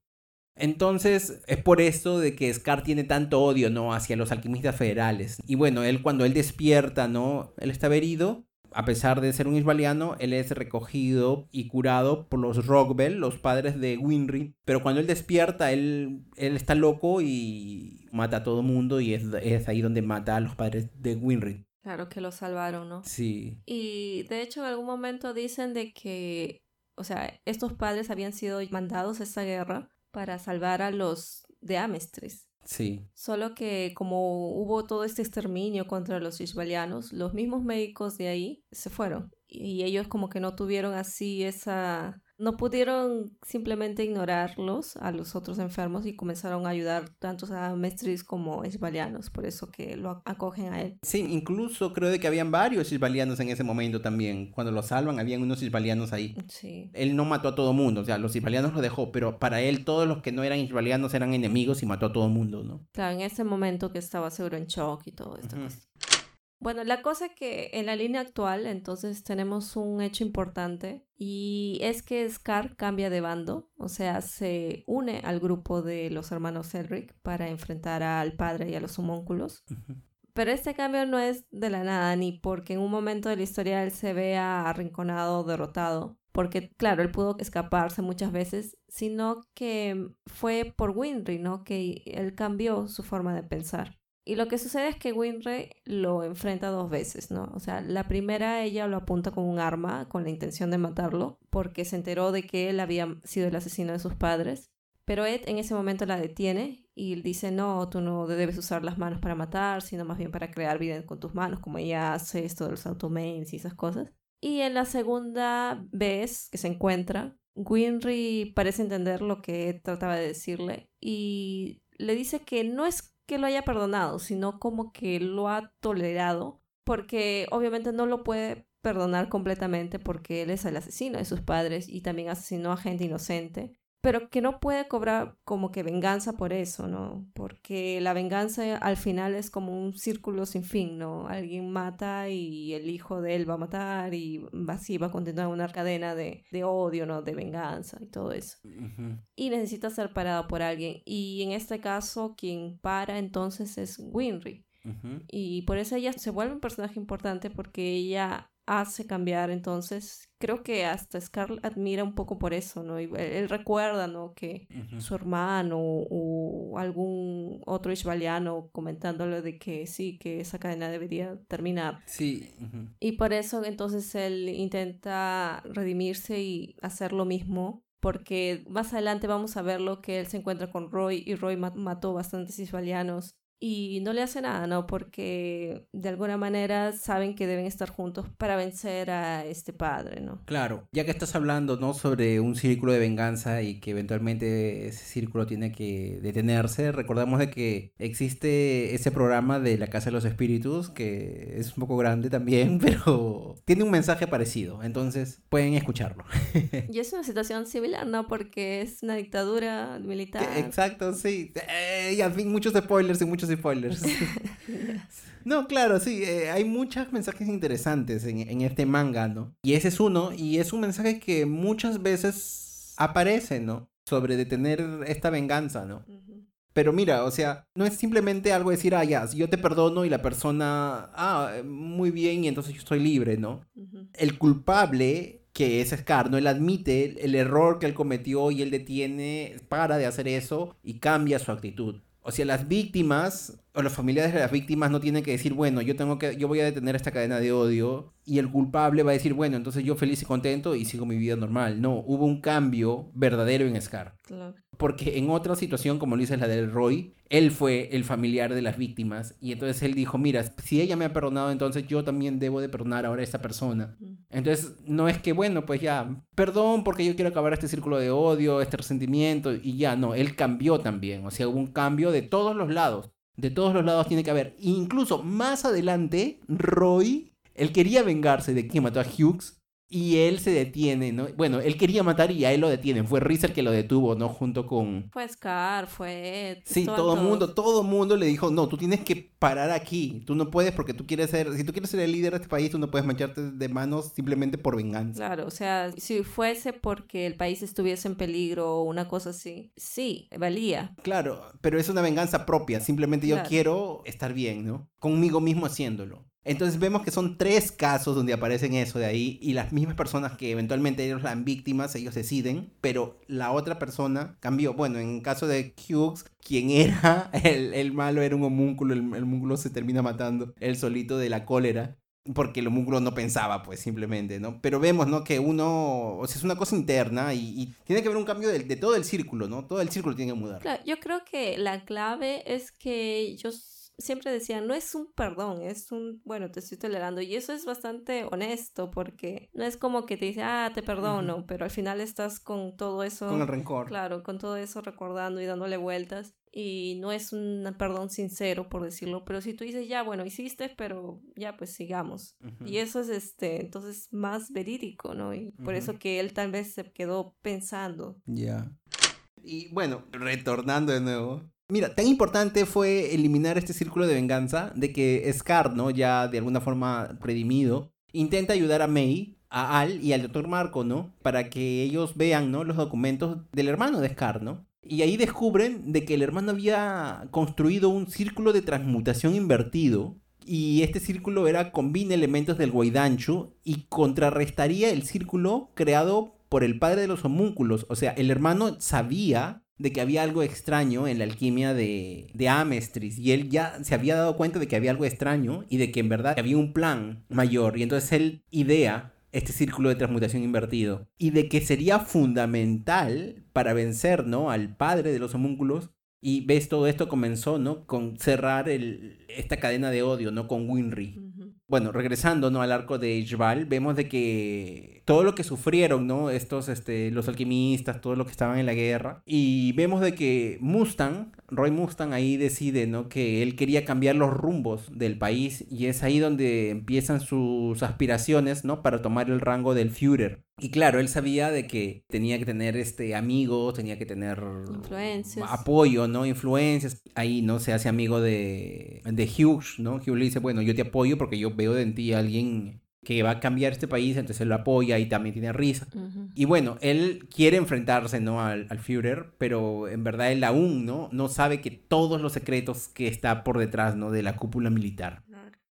Entonces es por esto de que Scar tiene tanto odio, ¿no? Hacia los alquimistas federales. Y bueno, él cuando él despierta, ¿no? Él estaba herido. A pesar de ser un isbaliano, él es recogido y curado por los Rockbell, los padres de Winry. Pero cuando él despierta, él, él está loco y mata a todo mundo y es, es ahí donde mata a los padres de Winry. Claro que lo salvaron, ¿no? Sí. Y de hecho en algún momento dicen de que, o sea, estos padres habían sido mandados a esta guerra para salvar a los de Amestris. Sí. Solo que como hubo todo este exterminio contra los ishbalianos, los mismos médicos de ahí se fueron. Y ellos como que no tuvieron así esa no pudieron simplemente ignorarlos a los otros enfermos y comenzaron a ayudar tanto a Mestris como isbalianos, por eso que lo acogen a él. Sí, incluso creo de que habían varios isbalianos en ese momento también. Cuando lo salvan, habían unos isbalianos ahí. Sí. Él no mató a todo mundo, o sea, los isbalianos lo dejó, pero para él todos los que no eran isbalianos eran enemigos y mató a todo mundo, ¿no? Claro, en ese momento que estaba seguro en shock y todo esto. Bueno, la cosa es que en la línea actual entonces tenemos un hecho importante y es que Scar cambia de bando, o sea, se une al grupo de los hermanos Cedric para enfrentar al padre y a los homúnculos. Pero este cambio no es de la nada, ni porque en un momento de la historia él se vea arrinconado, derrotado, porque claro, él pudo escaparse muchas veces, sino que fue por Winry, ¿no? Que él cambió su forma de pensar. Y lo que sucede es que Winry lo enfrenta dos veces, ¿no? O sea, la primera ella lo apunta con un arma con la intención de matarlo porque se enteró de que él había sido el asesino de sus padres. Pero Ed en ese momento la detiene y dice, no, tú no debes usar las manos para matar, sino más bien para crear vida con tus manos, como ella hace esto de los automains y esas cosas. Y en la segunda vez que se encuentra, Winry parece entender lo que Ed trataba de decirle y le dice que no es que lo haya perdonado, sino como que lo ha tolerado, porque obviamente no lo puede perdonar completamente porque él es el asesino de sus padres y también asesinó a gente inocente pero que no puede cobrar como que venganza por eso, ¿no? Porque la venganza al final es como un círculo sin fin, ¿no? Alguien mata y el hijo de él va a matar y así va a continuar una cadena de, de odio, ¿no? De venganza y todo eso. Y necesita ser parado por alguien. Y en este caso, quien para entonces es Winry. Y por eso ella se vuelve un personaje importante porque ella hace cambiar. Entonces, creo que hasta Scarlett admira un poco por eso, ¿no? Y él recuerda, ¿no? Que su hermano o algún otro ishbaliano comentándole de que sí, que esa cadena debería terminar. Sí. Y por eso entonces él intenta redimirse y hacer lo mismo. Porque más adelante vamos a ver lo que él se encuentra con Roy y Roy mató bastantes ishbalianos y no le hace nada, ¿no? Porque de alguna manera saben que deben estar juntos para vencer a este padre, ¿no? Claro, ya que estás hablando, ¿no? Sobre un círculo de venganza y que eventualmente ese círculo tiene que detenerse, recordamos de que existe ese programa de la Casa de los Espíritus, que es un poco grande también, <laughs> pero tiene un mensaje parecido, entonces pueden escucharlo. <laughs> y es una situación similar, ¿no? Porque es una dictadura militar. Exacto, sí. Eh, y al fin muchos spoilers y muchos spoilers. <laughs> <laughs> no, claro, sí, eh, hay muchos mensajes interesantes en, este manga, ¿no? Y ese es uno, y es un mensaje que muchas veces aparece, ¿no? Sobre detener esta venganza, ¿no? Pero mira, o sea, no es simplemente algo decir, ah, ya, yo te perdono y la persona, ah, muy bien, y entonces yo estoy libre, ¿no? El culpable que es Scar, ¿no? Él admite el error que él cometió y él detiene, para de hacer eso y cambia su actitud. O sea, las víctimas o los familiares de las víctimas no tienen que decir, bueno, yo tengo que, yo voy a detener esta cadena de odio y el culpable va a decir, bueno, entonces yo feliz y contento y sigo mi vida normal. No, hubo un cambio verdadero en Scar. Claro. Porque en otra situación, como lo dice la del Roy, él fue el familiar de las víctimas y entonces él dijo, mira, si ella me ha perdonado, entonces yo también debo de perdonar ahora a esta persona. Entonces no es que, bueno, pues ya, perdón porque yo quiero acabar este círculo de odio, este resentimiento y ya, no, él cambió también, o sea, hubo un cambio de todos los lados. De todos los lados tiene que haber. Incluso más adelante, Roy, él quería vengarse de quien mató a Hughes y él se detiene, ¿no? Bueno, él quería matar y a él lo detienen. Fue Rizer que lo detuvo, ¿no? Junto con... Fue Scar, fue... Sí, todo el mundo, todo mundo le dijo, no, tú tienes que parar aquí. Tú no puedes porque tú quieres ser... Si tú quieres ser el líder de este país, tú no puedes mancharte de manos simplemente por venganza. Claro, o sea, si fuese porque el país estuviese en peligro o una cosa así, sí, valía. Claro, pero es una venganza propia. Simplemente yo quiero estar bien, ¿no? Conmigo mismo haciéndolo. Entonces vemos que son tres casos donde aparecen eso de ahí y las mismas personas que eventualmente ellos eran víctimas, ellos deciden, pero la otra persona cambió. Bueno, en el caso de Hughes, quien era <laughs> el, malo era un homúnculo, el, homúnculo se termina matando él solito de la cólera. Porque el homúnculo no pensaba, pues simplemente, ¿no? Pero vemos, ¿no? Que uno, o sea, es una cosa interna y, tiene que haber un cambio de, todo el círculo, ¿no? Todo el círculo tiene que mudar. Claro, yo creo que la clave es que ellos siempre decían, no es un perdón, es un, bueno, te estoy tolerando. Y eso es bastante honesto porque no es como que te dice, ah, te perdono, pero al final estás con todo eso. Con el rencor. Claro, con todo eso recordando y dándole vueltas. Y no es un perdón sincero, por decirlo, pero si tú dices, ya, bueno, hiciste, pero ya, pues sigamos. Y eso es, este, entonces, más verídico, ¿no? Y por eso que él tal vez se quedó pensando. Ya. Y bueno, retornando de nuevo, Mira, tan importante fue eliminar este círculo de venganza de que Scar, ¿no? Ya de alguna forma redimido, intenta ayudar a May, a Al y al Dr. Marco, ¿no? Para que ellos vean, ¿no? Los documentos del hermano de Scar, ¿no? Y ahí descubren de que el hermano había construido un círculo de transmutación invertido y este círculo era combina elementos del Guaidanchu y contrarrestaría el círculo creado por el padre de los homúnculos. O sea, el hermano sabía de que había algo extraño en la alquimia de, de Amestris y él ya se había dado cuenta de que había algo extraño y de que en verdad había un plan mayor y entonces él idea este círculo de transmutación invertido y de que sería fundamental para vencer ¿no? al padre de los homúnculos y ves todo esto comenzó ¿no? con cerrar el, esta cadena de odio ¿no? con Winry bueno, regresando, ¿no? Al arco de Ishbal, vemos de que todo lo que sufrieron, ¿no? Estos, este, los alquimistas, todo lo que estaban en la guerra. Y vemos de que Mustang Roy Mustang ahí decide, ¿no? Que él quería cambiar los rumbos del país y es ahí donde empiezan sus aspiraciones, ¿no? Para tomar el rango del Führer. Y claro, él sabía de que tenía que tener este amigos, tenía que tener apoyo, ¿no? Influencias. Ahí, ¿no? Se hace amigo de, de Hughes, ¿no? Hughes le dice, bueno, yo te apoyo porque yo veo en ti a alguien que va a cambiar este país, entonces él lo apoya y también tiene risa. Y bueno, él quiere enfrentarse, ¿no? Al, al, Führer, pero en verdad él aún, ¿no? No sabe que todos los secretos que está por detrás, ¿no? De la cúpula militar.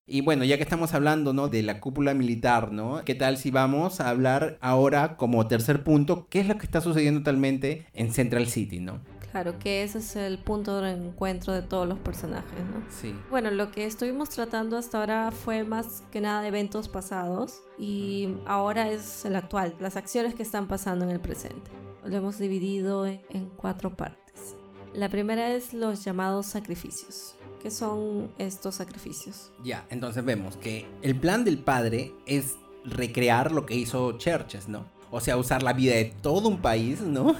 Y bueno, ya que estamos hablando, ¿no? De la cúpula militar, ¿no? ¿Qué tal si vamos a hablar ahora como tercer punto, qué es lo que está sucediendo actualmente en Central City, ¿no? Claro, que ese es el punto de encuentro de todos los personajes, ¿no? Sí. Bueno, lo que estuvimos tratando hasta ahora fue más que nada de eventos pasados y ahora es el actual, las acciones que están pasando en el presente. Lo hemos dividido en cuatro partes. La primera es los llamados sacrificios. ¿Qué son estos sacrificios? Ya, entonces vemos que el plan del padre es recrear lo que hizo Churches, ¿no? O sea, usar la vida de todo un país, ¿no?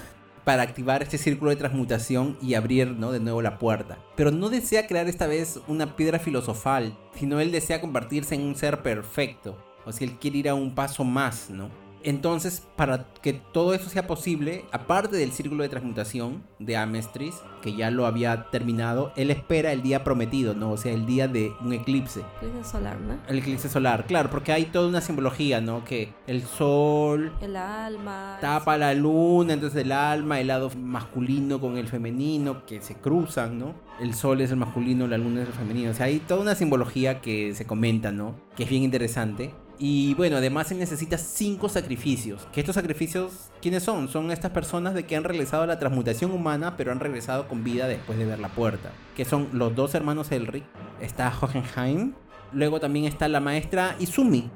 Para activar este círculo de transmutación y abrir ¿no? de nuevo la puerta. Pero no desea crear esta vez una piedra filosofal, sino él desea convertirse en un ser perfecto. O sea, él quiere ir a un paso más, ¿no? Entonces, para que todo eso sea posible, aparte del círculo de transmutación de Amestris, que ya lo había terminado, él espera el día prometido, ¿no? O sea, el día de un eclipse. Eclipse solar, ¿no? El eclipse solar, claro, porque hay toda una simbología, ¿no? Que el sol... El alma... Tapa la luna, entonces el alma, el lado masculino con el femenino, que se cruzan, ¿no? El sol es el masculino, la luna es el femenino. O sea, hay toda una simbología que se comenta, ¿no? Que es bien interesante. Y bueno, además se necesita cinco sacrificios. Que estos sacrificios, ¿quiénes son? Son estas personas de que han realizado la transmutación humana, pero han regresado con vida después de ver la puerta. Que son los dos hermanos Elric. Está Hohenheim. Luego también está la maestra Izumi.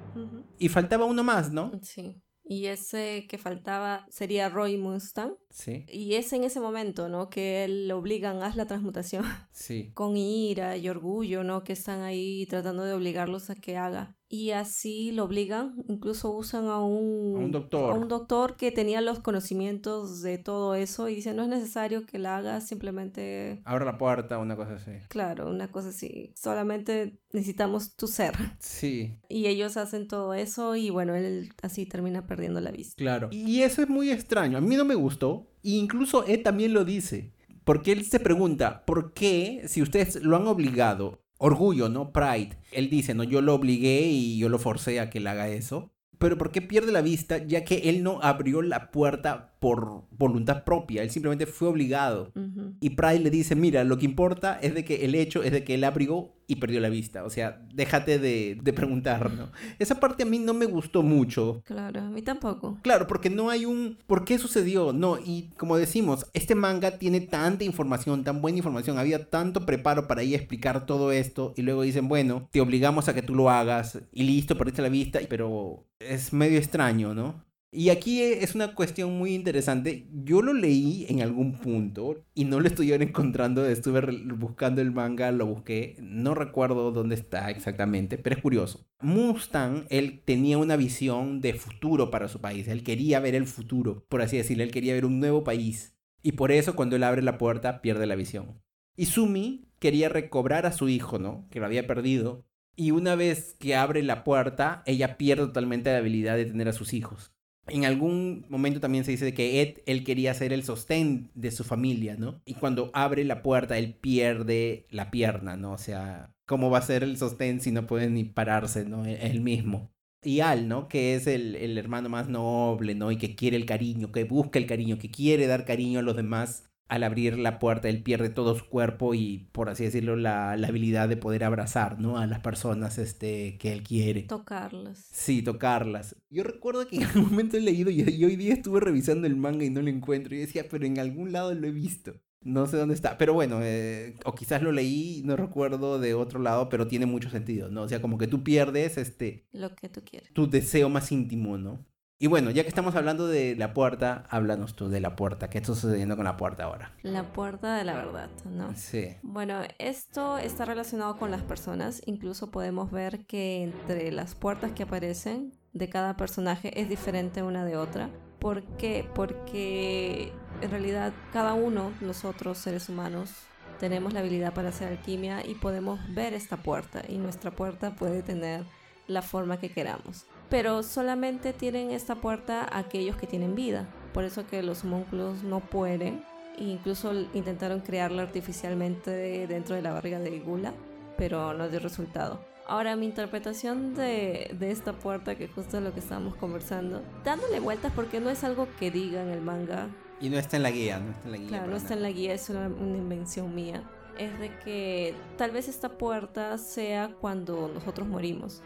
Y faltaba uno más, ¿no? Sí. Y ese que faltaba sería Roy Mustang. Sí. Y es en ese momento, ¿no? Que le obligan a la transmutación. <laughs> Sí. Con ira y orgullo, ¿no? Que están ahí tratando de obligarlos a que haga y así lo obligan, incluso usan a un, doctor. A un doctor que tenía los conocimientos de todo eso y dice no es necesario que la hagas, simplemente... Abre la puerta, una cosa así. Claro, una cosa así, solamente necesitamos tu ser. <laughs> Sí. Y ellos hacen todo eso y bueno, él así termina perdiendo la vista. Claro. Y eso es muy extraño, a mí no me gustó, incluso él también lo dice. Porque él se pregunta, ¿por qué si ustedes lo han obligado orgullo, ¿no? Pride. Él dice, no, yo lo obligué y yo lo forcé a que él haga eso. Pero ¿por qué pierde la vista? Ya que él no abrió la puerta por voluntad propia, él simplemente fue obligado. Y Pride le dice, mira, lo que importa es de que el hecho es de que él abrió y perdió la vista. O sea, déjate de, de preguntar, ¿no? Esa parte a mí no me gustó mucho. Claro, a mí tampoco. Claro, porque no hay un... ¿Por qué sucedió? No, y como decimos, este manga tiene tanta información, tan buena información, había tanto preparo para ir a explicar todo esto y luego dicen, bueno, te obligamos a que tú lo hagas y listo, perdiste la vista, pero es medio extraño, ¿no? Y aquí es una cuestión muy interesante. Yo lo leí en algún punto y no lo estoy encontrando. Estuve buscando el manga, lo busqué. No recuerdo dónde está exactamente, pero es curioso. Mustang, él tenía una visión de futuro para su país. Él quería ver el futuro, por así decirlo. Él quería ver un nuevo país. Y por eso cuando él abre la puerta pierde la visión. Y Sumi quería recobrar a su hijo, ¿no? Que lo había perdido. Y una vez que abre la puerta, ella pierde totalmente la habilidad de tener a sus hijos en algún momento también se dice que Ed, él quería ser el sostén de su familia, ¿no? Y cuando abre la puerta, él pierde la pierna, ¿no? O sea, ¿cómo va a ser el sostén si no puede ni pararse, ¿no? E-, él mismo. Y Al, ¿no? Que es el, el hermano más noble, ¿no? Y que quiere el cariño, que busca el cariño, que quiere dar cariño a los demás al abrir la puerta él pierde todo su cuerpo y por así decirlo la, habilidad de poder abrazar ¿no? a las personas este, que él quiere. Tocarlas. Sí, tocarlas. Yo recuerdo que en algún momento he leído y, hoy día estuve revisando el manga y no lo encuentro y decía, pero en algún lado lo he visto. No sé dónde está, pero bueno, eh, o quizás lo leí, no recuerdo de otro lado, pero tiene mucho sentido, ¿no? O sea, como que tú pierdes este... Lo que tú quieres. Tu deseo más íntimo, ¿no? Y bueno, ya que estamos hablando de la puerta, háblanos tú de la puerta. ¿Qué está sucediendo con la puerta ahora? La puerta de la verdad, ¿no? Sí. Bueno, esto está relacionado con las personas. Incluso podemos ver que entre las puertas que aparecen de cada personaje es diferente una de otra. ¿Por qué? Porque en realidad cada uno, nosotros seres humanos, tenemos la habilidad para hacer alquimia y podemos ver esta puerta y nuestra puerta puede tener la forma que queramos. Pero solamente tienen esta puerta aquellos que tienen vida. Por eso que los homúnculos no pueden. E incluso intentaron crearla artificialmente dentro de la barriga de Gula, pero no dio resultado. Ahora, mi interpretación de, de, esta puerta, que justo es lo que estábamos conversando, dándole vueltas porque no es algo que diga en el manga. Y no está en la guía, no está en la guía. Claro, no está en la guía, es una, una invención mía. Es de que tal vez esta puerta sea cuando nosotros morimos.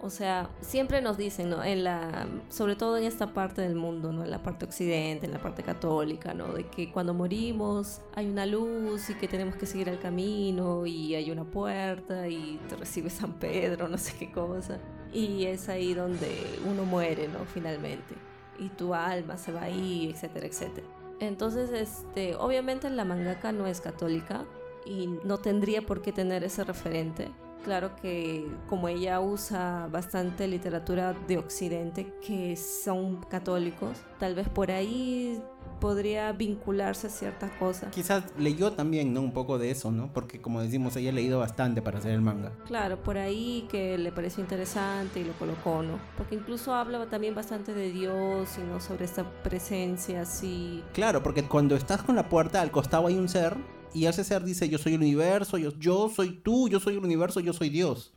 O sea, siempre nos dicen, ¿no? En la, sobre todo en esta parte del mundo, ¿no? En la parte occidente, en la parte católica, ¿no? De que cuando morimos hay una luz y que tenemos que seguir el camino y hay una puerta y te recibe San Pedro, no sé qué cosa. Y es ahí donde uno muere, ¿no? Finalmente. Y tu alma se va ahí, etcétera, etcétera. Entonces, este, obviamente la mangaka no es católica y no tendría por qué tener ese referente claro que como ella usa bastante literatura de Occidente que son católicos, tal vez por ahí podría vincularse a ciertas cosas. Quizás leyó también, ¿no? Un poco de eso, ¿no? Porque como decimos, ella ha leído bastante para hacer el manga. Claro, por ahí que le pareció interesante y lo colocó, ¿no? Porque incluso habla también bastante de Dios y no sobre esta presencia así. Claro, porque cuando estás con la puerta al costado hay un ser y ser dice, yo soy el universo, yo, yo soy tú, yo soy el universo, yo soy Dios.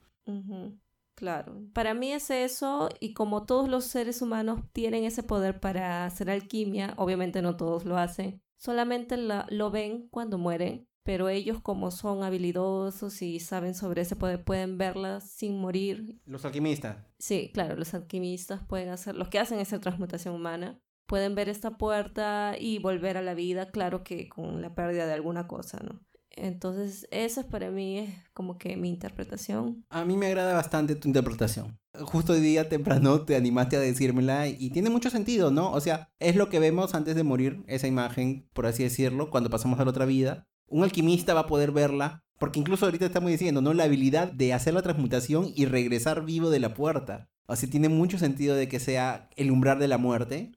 Claro, para mí es eso y como todos los seres humanos tienen ese poder para hacer alquimia, obviamente no todos lo hacen, solamente lo ven cuando mueren, pero ellos como son habilidosos y saben sobre ese poder pueden verla sin morir. Los alquimistas. Sí, claro, los alquimistas pueden hacer, los que hacen esa transmutación humana pueden ver esta puerta y volver a la vida, claro que con la pérdida de alguna cosa, ¿no? Entonces, eso es para mí es como que mi interpretación. A mí me agrada bastante tu interpretación. Justo hoy día temprano te animaste a decírmela y tiene mucho sentido, ¿no? O sea, es lo que vemos antes de morir, esa imagen, por así decirlo, cuando pasamos a la otra vida. Un alquimista va a poder verla, porque incluso ahorita estamos diciendo, ¿no? La habilidad de hacer la transmutación y regresar vivo de la puerta. O sea, tiene mucho sentido de que sea el umbral de la muerte.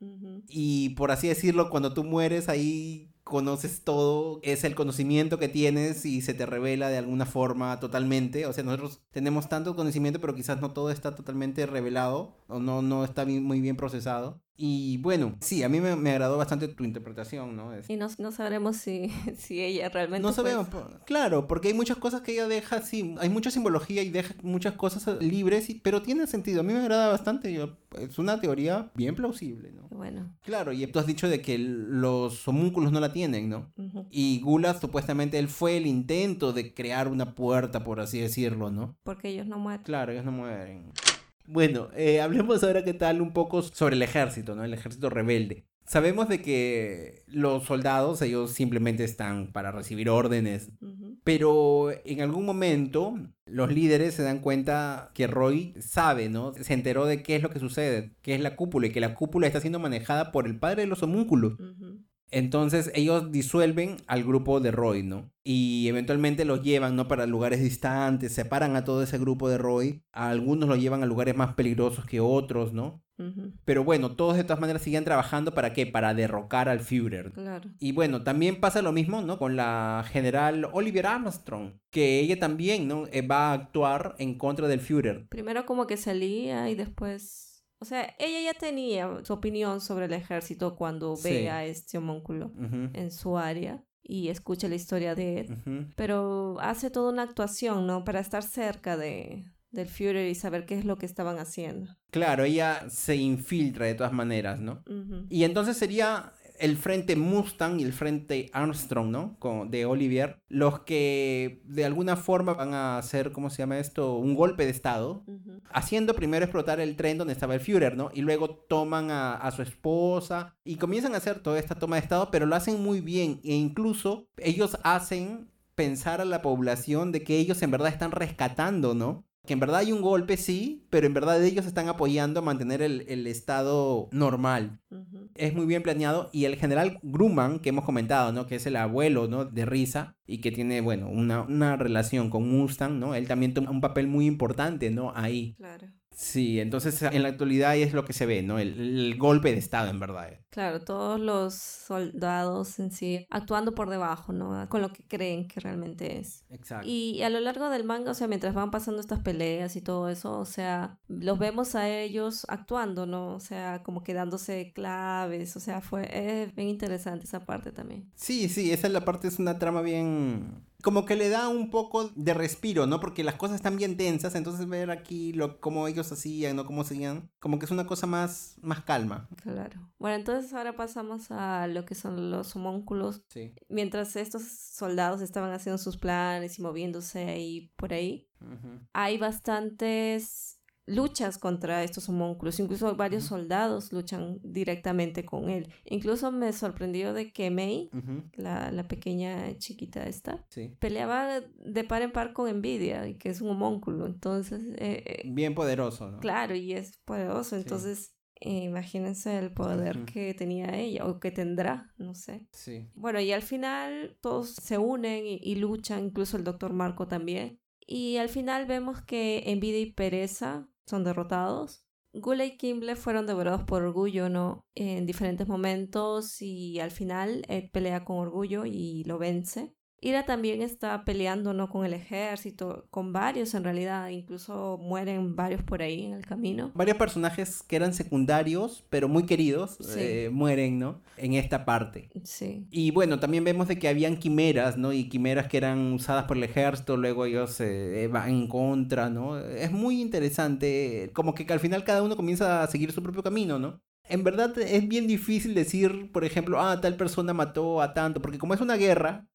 Y por así decirlo, cuando tú mueres ahí conoces todo, es el conocimiento que tienes y se te revela de alguna forma totalmente. O sea, nosotros tenemos tanto conocimiento, pero quizás no todo está totalmente revelado o no, no está muy bien procesado. Y bueno, sí, a mí me, agradó bastante tu interpretación, ¿no? Y no, no sabremos si, <laughs> si ella realmente... No sabemos, claro, porque hay muchas cosas que ella deja, sí, hay mucha simbología y deja muchas cosas libres, pero tiene sentido. A mí me agrada bastante, yo, es una teoría bien plausible, ¿no? Bueno. Claro, y tú has dicho de que los homúnculos no la tienen, ¿no? Y Gula, supuestamente, él fue el intento de crear una puerta, por así decirlo, ¿no? Porque ellos no mueren. Claro, ellos no mueren. Bueno, eh, hablemos ahora qué tal un poco sobre el ejército, ¿no? El ejército rebelde. Sabemos de que los soldados, ellos simplemente están para recibir órdenes, pero en algún momento los líderes se dan cuenta que Roy sabe, ¿no? Se enteró de qué es lo que sucede, qué es la cúpula y que la cúpula está siendo manejada por el padre de los homúnculos. Entonces ellos disuelven al grupo de Roy, ¿no? Y eventualmente los llevan, ¿no? Para lugares distantes, separan a todo ese grupo de Roy, a algunos los llevan a lugares más peligrosos que otros, ¿no? Pero bueno, todos de todas maneras siguen trabajando para qué? Para derrocar al Führer. Claro. Y bueno, también pasa lo mismo, ¿no? Con la general Oliver Armstrong, que ella también, ¿no? Eh, va a actuar en contra del Führer. Primero como que salía y después o sea, ella ya tenía su opinión sobre el ejército cuando ve a este homúnculo en su área y escucha la historia de él. Pero hace toda una actuación, ¿no? Para estar cerca de, del Führer y saber qué es lo que estaban haciendo. Claro, ella se infiltra de todas maneras, ¿no? Y entonces sería el frente Mustang y el frente Armstrong, ¿no? Con, de Olivier, los que de alguna forma van a hacer, ¿cómo se llama esto? Un golpe de Estado, haciendo primero explotar el tren donde estaba el Führer, ¿no? Y luego toman a, a, su esposa y comienzan a hacer toda esta toma de Estado, pero lo hacen muy bien e incluso ellos hacen pensar a la población de que ellos en verdad están rescatando, ¿no? Que en verdad hay un golpe, sí, pero en verdad ellos están apoyando a mantener el, estado normal. Es muy bien planeado. Y el general Grumman, que hemos comentado, ¿no? Que es el abuelo, ¿no? De Risa y que tiene, bueno, una, una relación con Mustang, ¿no? Él también toma un papel muy importante, ¿no? Ahí. Claro. Sí, entonces en la actualidad es lo que se ve, ¿no? El, golpe de Estado, en verdad. Claro, todos los soldados en sí actuando por debajo, ¿no? Con lo que creen que realmente es. Exacto. Y a lo largo del manga, o sea, mientras van pasando estas peleas y todo eso, o sea, los vemos a ellos actuando, ¿no? O sea, como quedándose claves, o sea, fue es bien interesante esa parte también. Sí, sí, esa es la parte, es una trama bien como que le da un poco de respiro, ¿no? Porque las cosas están bien tensas, entonces ver aquí lo, cómo ellos hacían, ¿no? Cómo seguían, como que es una cosa más, más calma. Claro. Bueno, entonces ahora pasamos a lo que son los homúnculos. Sí. Mientras estos soldados estaban haciendo sus planes y moviéndose ahí por ahí, hay bastantes luchas contra estos homúnculos. Incluso varios soldados luchan directamente con él. Incluso me sorprendió de que Mei, la, la, pequeña chiquita esta, peleaba de par en par con Envidia, que es un homúnculo. Entonces... Eh, eh, Bien poderoso, ¿no? Claro, y es poderoso. Entonces... imagínense el poder que tenía ella o que tendrá, no sé. Sí. Bueno, y al final todos se unen y, y luchan, incluso el doctor Marco también. Y al final vemos que Envidia y Pereza son derrotados. Gula y Kimble fueron devorados por orgullo, ¿no? En diferentes momentos y al final Ed pelea con orgullo y lo vence. Ira también está peleando ¿no? con el ejército, con varios en realidad, incluso mueren varios por ahí en el camino. Varios personajes que eran secundarios, pero muy queridos, eh, mueren, ¿no? En esta parte. Sí. Y bueno, también vemos de que habían quimeras, ¿no? Y quimeras que eran usadas por el ejército, luego ellos eh, van en contra, ¿no? Es muy interesante, como que al final cada uno comienza a seguir su propio camino, ¿no? En verdad es bien difícil decir, por ejemplo, ah, tal persona mató a tanto, porque como es una guerra,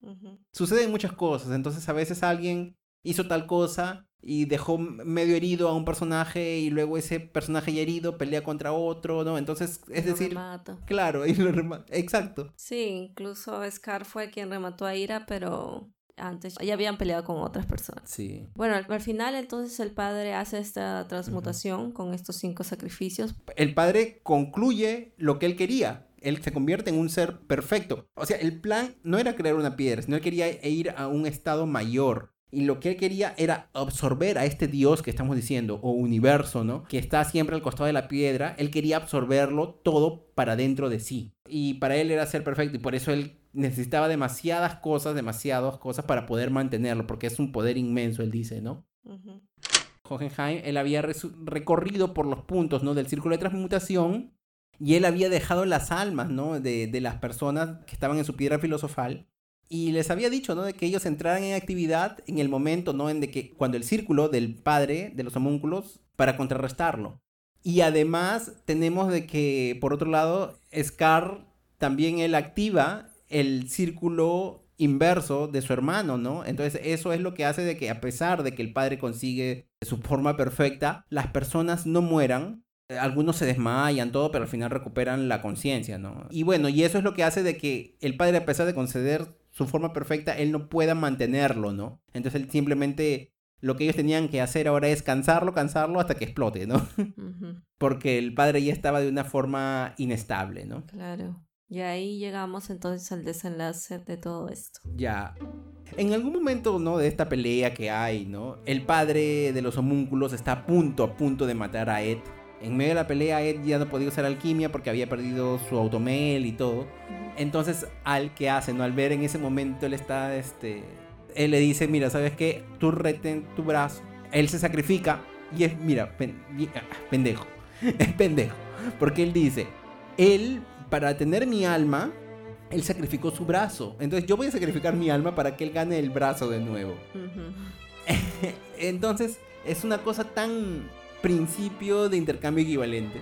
suceden muchas cosas. Entonces a veces alguien hizo tal cosa y dejó medio herido a un personaje y luego ese personaje ya herido pelea contra otro, ¿no? Entonces, es decir, claro, y lo remata. Exacto. Sí, incluso Scar fue quien remató a Ira, pero antes ya habían peleado con otras personas. Sí. Bueno, al, final entonces el padre hace esta transmutación con estos cinco sacrificios. El padre concluye lo que él quería. Él se convierte en un ser perfecto. O sea, el plan no era crear una piedra, sino él quería ir a un estado mayor. Y lo que él quería era absorber a este Dios que estamos diciendo, o universo, ¿no? Que está siempre al costado de la piedra. Él quería absorberlo todo para dentro de sí. Y para él era ser perfecto. Y por eso él necesitaba demasiadas cosas, demasiadas cosas para poder mantenerlo. Porque es un poder inmenso, él dice, ¿no? Hohenheim, él había recorrido por los puntos, ¿no? Del círculo de transmutación. Y él había dejado las almas, ¿no? De, de las personas que estaban en su piedra filosofal y les había dicho, ¿no? De que ellos entraran en actividad en el momento, ¿no? En de que cuando el círculo del padre de los homúnculos para contrarrestarlo. Y además tenemos de que, por otro lado, Scar también él activa el círculo inverso de su hermano, ¿no? Entonces eso es lo que hace de que a pesar de que el padre consigue su forma perfecta, las personas no mueran. Algunos se desmayan, todo, pero al final recuperan la conciencia, ¿no? Y bueno, y eso es lo que hace de que el padre, a pesar de conceder su forma perfecta, él no pueda mantenerlo, ¿no? Entonces él simplemente lo que ellos tenían que hacer ahora es cansarlo, cansarlo hasta que explote, ¿no? <laughs> Porque el padre ya estaba de una forma inestable, ¿no? Claro. Y ahí llegamos entonces al desenlace de todo esto. Ya. En algún momento, ¿no? De esta pelea que hay, ¿no? El padre de los homúnculos está a punto, a punto de matar a Ed. En medio de la pelea, Ed ya no podía usar alquimia porque había perdido su automel y todo. Entonces, al que hace, ¿no? Al ver en ese momento, él está, este... Él le dice, mira, ¿sabes qué? Tú retén tu brazo. Él se sacrifica y es, mira, ah, pendejo. <laughs> es pendejo. Porque él dice, él, para tener mi alma, él sacrificó su brazo. Entonces yo voy a sacrificar mi alma para que él gane el brazo de nuevo. <laughs> Entonces, es una cosa tan principio de intercambio equivalente.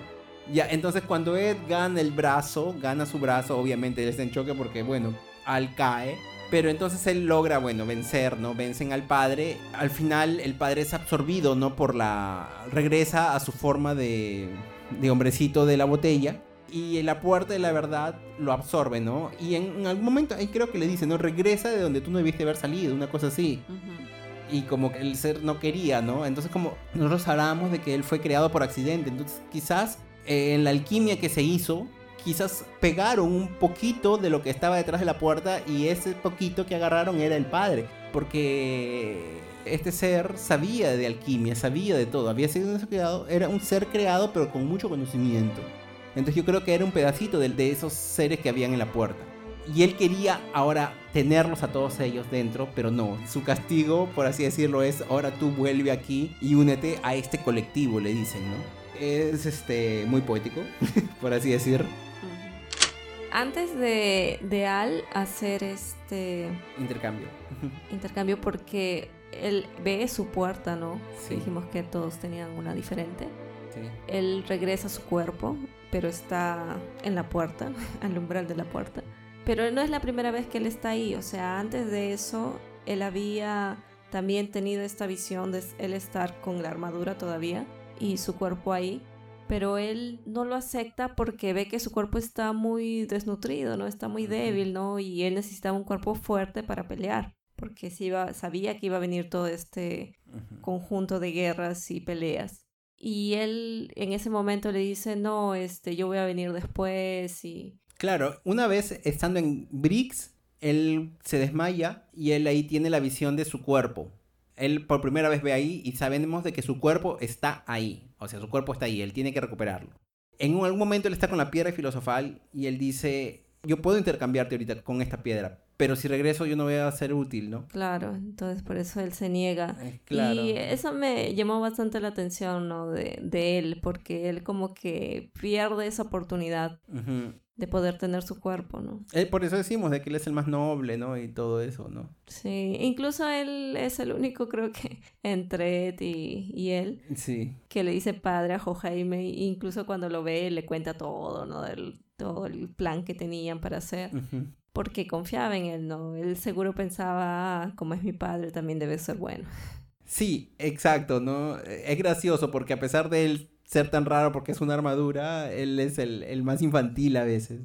Ya, entonces cuando Ed gana el brazo, gana su brazo, obviamente él está en choque porque, bueno, Al cae. Pero entonces él logra, bueno, vencer, ¿no? Vencen al padre. Al final el padre es absorbido, ¿no? Por la... regresa a su forma de, de hombrecito de la botella. Y la puerta de la verdad lo absorbe, ¿no? Y en, algún momento ahí creo que le dice, ¿no? Regresa de donde tú no debiste haber salido, una cosa así. Y como que el ser no quería, ¿no? Entonces como nosotros hablábamos de que él fue creado por accidente. Entonces quizás eh, en la alquimia que se hizo, quizás pegaron un poquito de lo que estaba detrás de la puerta y ese poquito que agarraron era el padre. Porque este ser sabía de alquimia, sabía de todo, había sido creado, era un ser creado pero con mucho conocimiento. Entonces yo creo que era un pedacito de, de esos seres que habían en la puerta. Y él quería ahora tenerlos a todos ellos dentro, pero no. Su castigo, por así decirlo, es ahora tú vuelve aquí y únete a este colectivo, le dicen, ¿no? Es este muy poético, <laughs> por así decir. Antes de, de Al hacer este intercambio. <laughs> intercambio porque él ve su puerta, ¿no? Dijimos que todos tenían una diferente. Él regresa a su cuerpo, pero está en la puerta, <laughs> al umbral de la puerta. Pero no es la primera vez que él está ahí, o sea, antes de eso, él había también tenido esta visión de él estar con la armadura todavía y su cuerpo ahí, pero él no lo acepta porque ve que su cuerpo está muy desnutrido, ¿no? Está muy débil, ¿no? Y él necesitaba un cuerpo fuerte para pelear, porque iba, sabía que iba a venir todo este conjunto de guerras y peleas. Y él en ese momento le dice, no, este, yo voy a venir después y Claro, una vez estando en Briggs, él se desmaya y él ahí tiene la visión de su cuerpo. Él por primera vez ve ahí y sabemos de que su cuerpo está ahí. O sea, su cuerpo está ahí, él tiene que recuperarlo. En algún momento él está con la piedra filosofal y él dice, yo puedo intercambiarte ahorita con esta piedra, pero si regreso yo no voy a ser útil, ¿no? Claro, entonces por eso él se niega. Eh, claro. Y eso me llamó bastante la atención, ¿no? De, de él, porque él como que pierde esa oportunidad de poder tener su cuerpo, ¿no? Eh, por eso decimos de que él es el más noble, ¿no? Y todo eso, ¿no? Sí, incluso él es el único, creo que, <laughs> entre Ed y, él, sí. que le dice padre a Jojaime, incluso cuando lo ve le cuenta todo, ¿no? Del, todo el plan que tenían para hacer. Porque confiaba en él, ¿no? Él seguro pensaba, ah, como es mi padre, también debe ser bueno. Sí, exacto, ¿no? Es gracioso porque a pesar de él ser tan raro porque es una armadura, él es el, más infantil a veces.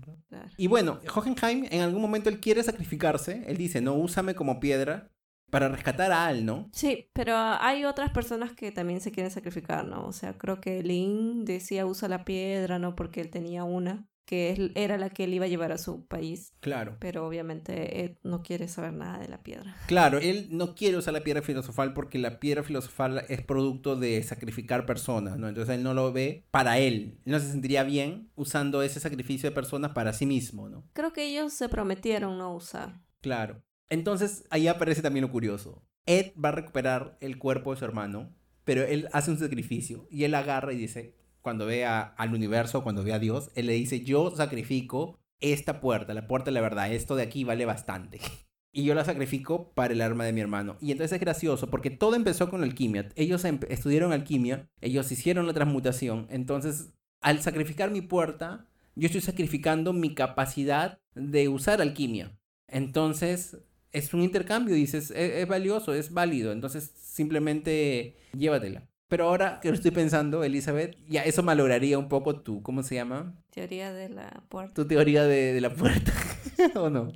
Y bueno, Hohenheim en algún momento él quiere sacrificarse, él dice, no, úsame como piedra para rescatar a Al, ¿no? Sí, pero hay otras personas que también se quieren sacrificar, ¿no? O sea, creo que Lin decía usa la piedra, ¿no? Porque él tenía una que era la que él iba a llevar a su país. Claro. Pero obviamente Ed no quiere saber nada de la piedra. Claro, él no quiere usar la piedra filosofal porque la piedra filosofal es producto de sacrificar personas, ¿no? Entonces él no lo ve para él. No se sentiría bien usando ese sacrificio de personas para sí mismo, ¿no? Creo que ellos se prometieron no usar. Claro. Entonces ahí aparece también lo curioso. Ed va a recuperar el cuerpo de su hermano, pero él hace un sacrificio y él agarra y dice, cuando ve al universo, cuando ve a Dios, él le dice, yo sacrifico esta puerta, la puerta de la verdad, esto de aquí vale bastante. <laughs> Y yo la sacrifico para el arma de mi hermano. Y entonces es gracioso porque todo empezó con alquimia. Ellos estudiaron alquimia, ellos hicieron la transmutación. Entonces, al sacrificar mi puerta, yo estoy sacrificando mi capacidad de usar alquimia. Entonces, es un intercambio, dices, es valioso, es válido. Entonces, simplemente llévatela. Pero ahora que lo estoy pensando, Elizabeth, ya eso malograría un poco tu, ¿cómo se llama? Teoría de la puerta. Tu teoría de, la puerta, <laughs> ¿o no?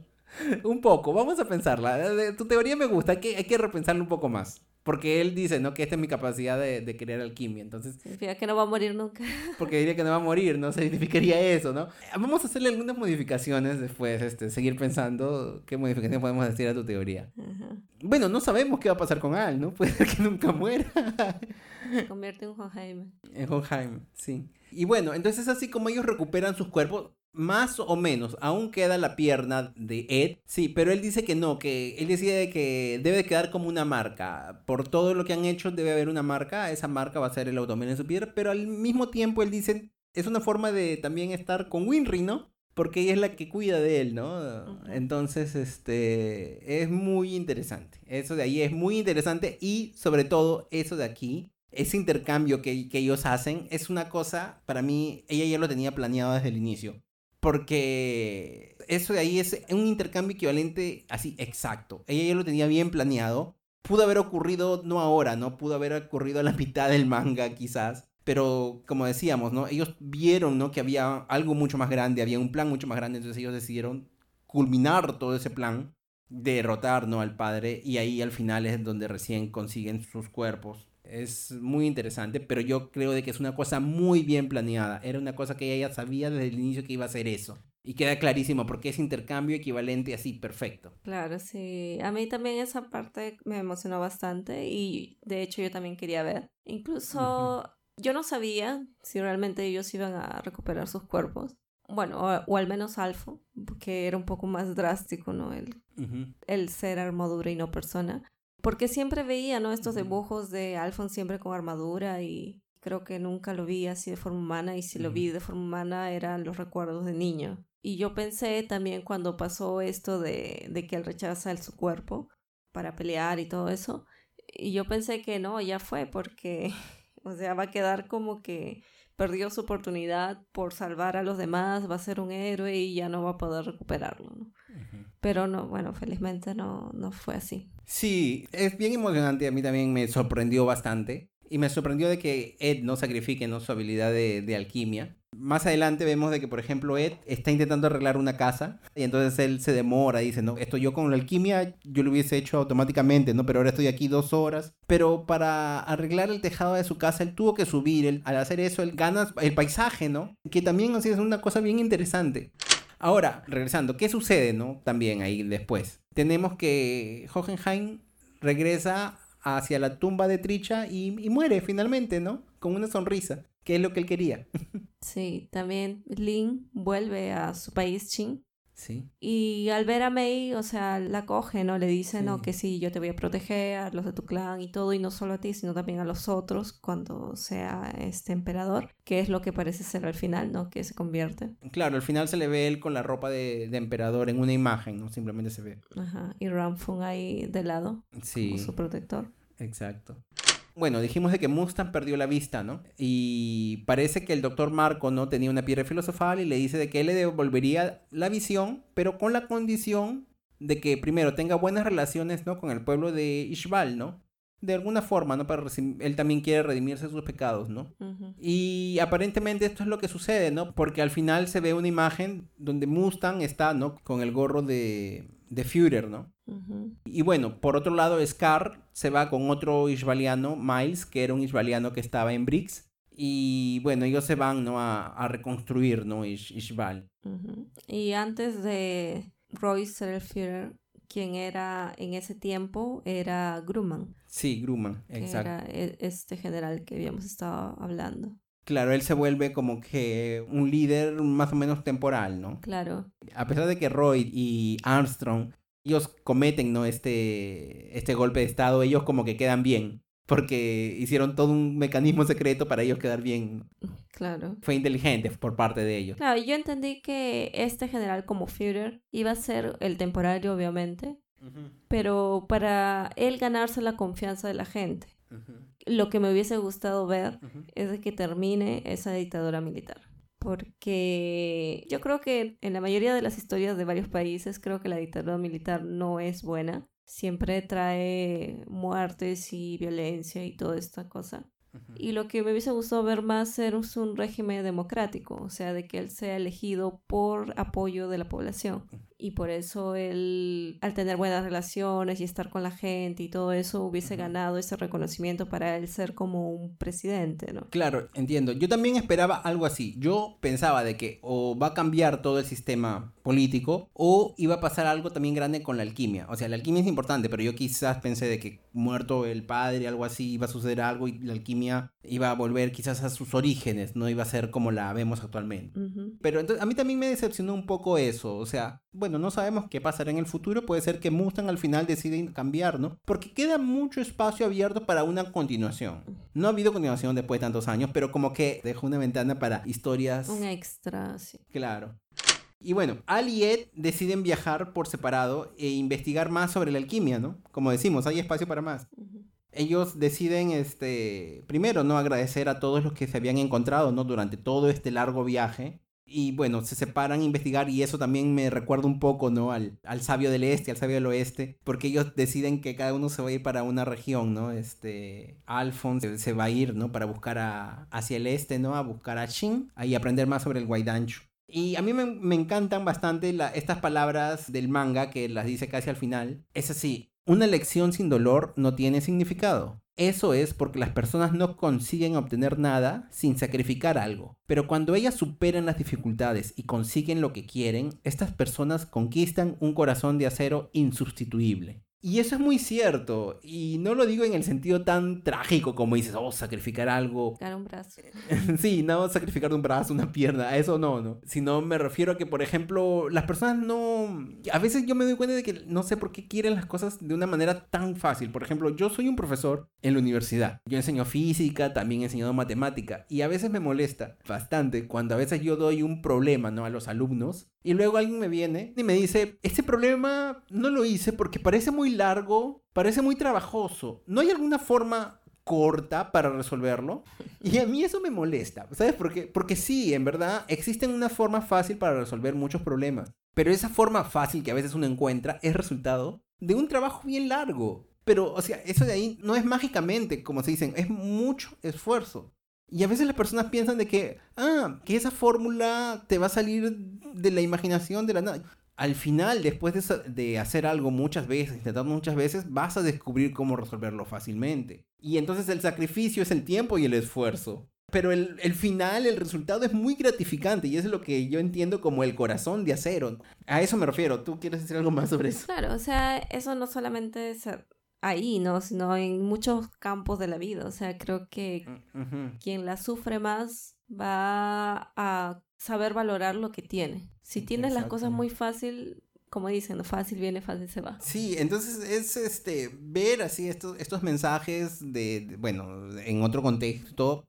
Un poco, vamos a pensarla. Tu teoría me gusta, hay que, hay que repensarla un poco más. Porque él dice, ¿no? Que esta es mi capacidad de, de crear alquimia. Entonces. Significa que no va a morir nunca. Porque diría que no va a morir, ¿no? <laughs> Significaría eso, ¿no? Vamos a hacerle algunas modificaciones después, este, seguir pensando qué modificaciones podemos decir a tu teoría. Bueno, no sabemos qué va a pasar con Al, ¿no? <laughs> Puede ser que nunca muera. Se convierte en Hohenheim. En Hohenheim, sí. Y bueno, entonces así como ellos recuperan sus cuerpos, más o menos, aún queda la pierna de Ed. Sí, pero él dice que no, que él decide que debe quedar como una marca. Por todo lo que han hecho debe haber una marca. Esa marca va a ser el automóvil en su piedra. Pero al mismo tiempo él dice, es una forma de también estar con Winry, ¿no? Porque ella es la que cuida de él, ¿no? Entonces, este, es muy interesante. Eso de ahí es muy interesante y sobre todo eso de aquí ese intercambio que, que, ellos hacen es una cosa, para mí, ella ya lo tenía planeado desde el inicio. Porque eso de ahí es un intercambio equivalente así exacto. Ella ya lo tenía bien planeado. Pudo haber ocurrido, no ahora, ¿no? Pudo haber ocurrido a la <laughs> mitad del manga quizás. Pero como decíamos, ¿no? Ellos vieron, ¿no? Que había algo mucho más grande, había un plan mucho más grande, entonces ellos decidieron culminar todo ese plan, derrotar, ¿no? Al padre y ahí al final es donde recién consiguen sus cuerpos es muy interesante, pero yo creo de que es una cosa muy bien planeada. Era una cosa que ella sabía desde el inicio que iba a ser eso. Y queda clarísimo porque es intercambio equivalente así, perfecto. Claro, sí. A mí también esa parte me emocionó bastante y de hecho yo también quería ver. Incluso yo no sabía si realmente ellos iban a recuperar sus cuerpos. Bueno, o, al menos Alfo, porque era un poco más drástico, ¿no? El, el ser armadura y no persona. Porque siempre veía, ¿no? Estos dibujos de Alfon siempre con armadura y creo que nunca lo vi así de forma humana y si lo vi de forma humana eran los recuerdos de niño. Y yo pensé también cuando pasó esto de, de que él rechaza su cuerpo para pelear y todo eso, y yo pensé que no, ya fue porque, <laughs> o sea, va a quedar como que perdió su oportunidad por salvar a los demás, va a ser un héroe y ya no va a poder recuperarlo, ¿no? Pero no, bueno, felizmente no, no fue así. Sí, es bien emocionante, a mí también me sorprendió bastante. Y me sorprendió de que Ed no sacrifique ¿no? su habilidad de, alquimia. Más adelante vemos de que, por ejemplo, Ed está intentando arreglar una casa y entonces él se demora, dice, no, esto yo con la alquimia yo lo hubiese hecho automáticamente, ¿no? Pero ahora estoy aquí dos horas. Pero para arreglar el tejado de su casa, él tuvo que subir. al hacer eso, él gana el paisaje, ¿no? Que también así es una cosa bien interesante. Ahora, regresando, ¿qué sucede, no? También ahí después. Tenemos que Hohenheim regresa hacia la tumba de Tricha y, muere finalmente, ¿no? Con una sonrisa, que es lo que él quería. <laughs> Sí, también Lin vuelve a su país, Chin, Sí. Y al ver a Mei, o sea, la coge, ¿no? Le dice, no, que sí, yo te voy a proteger, a los de tu clan y todo, y no solo a ti, sino también a los otros cuando sea este emperador, que es lo que parece ser al final, ¿no? Que se convierte. Claro, al final se le ve él con la ropa de, emperador en una imagen, ¿no? Simplemente se ve. Ajá, y Ramfung ahí de lado, sí. como su protector. Exacto bueno, dijimos de que Mustang perdió la vista, ¿no? Y parece que el doctor Marco, ¿no? Tenía una piedra filosofal y le dice de que él le devolvería la visión, pero con la condición de que primero tenga buenas relaciones, ¿no? Con el pueblo de Ishbal, ¿no? De alguna forma, ¿no? Para él también quiere redimirse de sus pecados, ¿no? Y aparentemente esto es lo que sucede, ¿no? Porque al final se ve una imagen donde Mustang está, ¿no? Con el gorro de, de Führer, ¿no? Y bueno, por otro lado, Scar se va con otro isbaliano, Miles, que era un isbaliano que estaba en Briggs. Y bueno, ellos se van ¿no? a, reconstruir ¿no? Ishbal. Y antes de Royce Führer, quien era en ese tiempo era Grumman. Sí, Grumman, exacto. Era este general que habíamos estado hablando. Claro, él se vuelve como que un líder más o menos temporal, ¿no? Claro. A pesar de que Roy y Armstrong ellos cometen, ¿no? Este, este golpe de Estado, ellos como que quedan bien. Porque hicieron todo un mecanismo secreto para ellos quedar bien. Claro. Fue inteligente por parte de ellos. Claro, yo entendí que este general como Führer iba a ser el temporario, obviamente, pero para él ganarse la confianza de la gente. Lo que me hubiese gustado ver es de que termine esa dictadura militar. Porque yo creo que en la mayoría de las historias de varios países creo que la dictadura militar no es buena. Siempre trae muertes y violencia y toda esta cosa. Y lo que me hubiese gustado ver más es un régimen democrático, o sea, de que él sea elegido por apoyo de la población y por eso él, al tener buenas relaciones y estar con la gente y todo eso, hubiese ganado ese reconocimiento para él ser como un presidente, ¿no? Claro, entiendo. Yo también esperaba algo así. Yo pensaba de que o va a cambiar todo el sistema político o iba a pasar algo también grande con la alquimia. O sea, la alquimia es importante, pero yo quizás pensé de que muerto el padre, algo así, iba a suceder algo y la alquimia iba a volver quizás a sus orígenes, no iba a ser como la vemos actualmente. Pero entonces a mí también me decepcionó un poco eso, o sea, bueno, no sabemos qué pasará en el futuro, puede ser que Mustang al final decida cambiar, ¿no? Porque queda mucho espacio abierto para una continuación. No ha habido continuación después de tantos años, pero como que dejó una ventana para historias... Un extra, sí. Claro. Y bueno, Al y Ed deciden viajar por separado e investigar más sobre la alquimia, ¿no? Como decimos, hay espacio para más. Ellos deciden, este, primero, ¿no? Agradecer a todos los que se habían encontrado, ¿no? Durante todo este largo viaje. Y bueno, se separan a investigar y eso también me recuerda un poco, ¿no? Al, al sabio del este, al sabio del oeste, porque ellos deciden que cada uno se va a ir para una región, ¿no? Este, Alphonse se va a ir, ¿no? Para buscar a, hacia el este, ¿no? A buscar a Shin, ahí aprender más sobre el Guaidanchu. Y a mí me, me encantan bastante estas palabras del manga que las dice casi al final. Es así, una lección sin dolor no tiene significado. Eso es porque las personas no consiguen obtener nada sin sacrificar algo. Pero cuando ellas superan las dificultades y consiguen lo que quieren, estas personas conquistan un corazón de acero insustituible. Y eso es muy cierto. Y no lo digo en el sentido tan trágico como dices, oh, sacrificar algo. un brazo. <laughs> sí, no sacrificar un brazo, una pierna. A eso no, no. Sino me refiero a que, por ejemplo, las personas no. A veces yo me doy cuenta de que no sé por qué quieren las cosas de una manera tan fácil. Por ejemplo, yo soy un profesor en la universidad. Yo enseño física, también he enseñado matemática. Y a veces me molesta bastante cuando a veces yo doy un problema, ¿no? A los alumnos y luego alguien me viene y me dice, este problema no lo hice porque parece muy largo, parece muy trabajoso. ¿No hay alguna forma corta para resolverlo? Y a mí eso me molesta. ¿Sabes por qué? Porque sí, en verdad, existen una forma fácil para resolver muchos problemas. Pero esa forma fácil que a veces uno encuentra es resultado de un trabajo bien largo. Pero, o sea, eso de ahí no es mágicamente, como se dicen, es mucho esfuerzo. Y a veces las personas piensan de que, ah, que esa fórmula te va a salir de la imaginación de la nada. Al final, después de, hacer algo muchas veces, intentar muchas veces, vas a descubrir cómo resolverlo fácilmente. Y entonces el sacrificio es el tiempo y el esfuerzo. Pero el, el, final, el resultado es muy gratificante y es lo que yo entiendo como el corazón de acero. A eso me refiero. ¿Tú quieres decir algo más sobre eso? Claro, o sea, eso no solamente es ahí, ¿no? Sino en muchos campos de la vida. O sea, creo que mm, quien la sufre más va a saber valorar lo que tiene. Si tienes las cosas muy fácil, como dicen, fácil viene, fácil se va. Sí, entonces es este ver así estos, estos mensajes de, bueno, en otro contexto.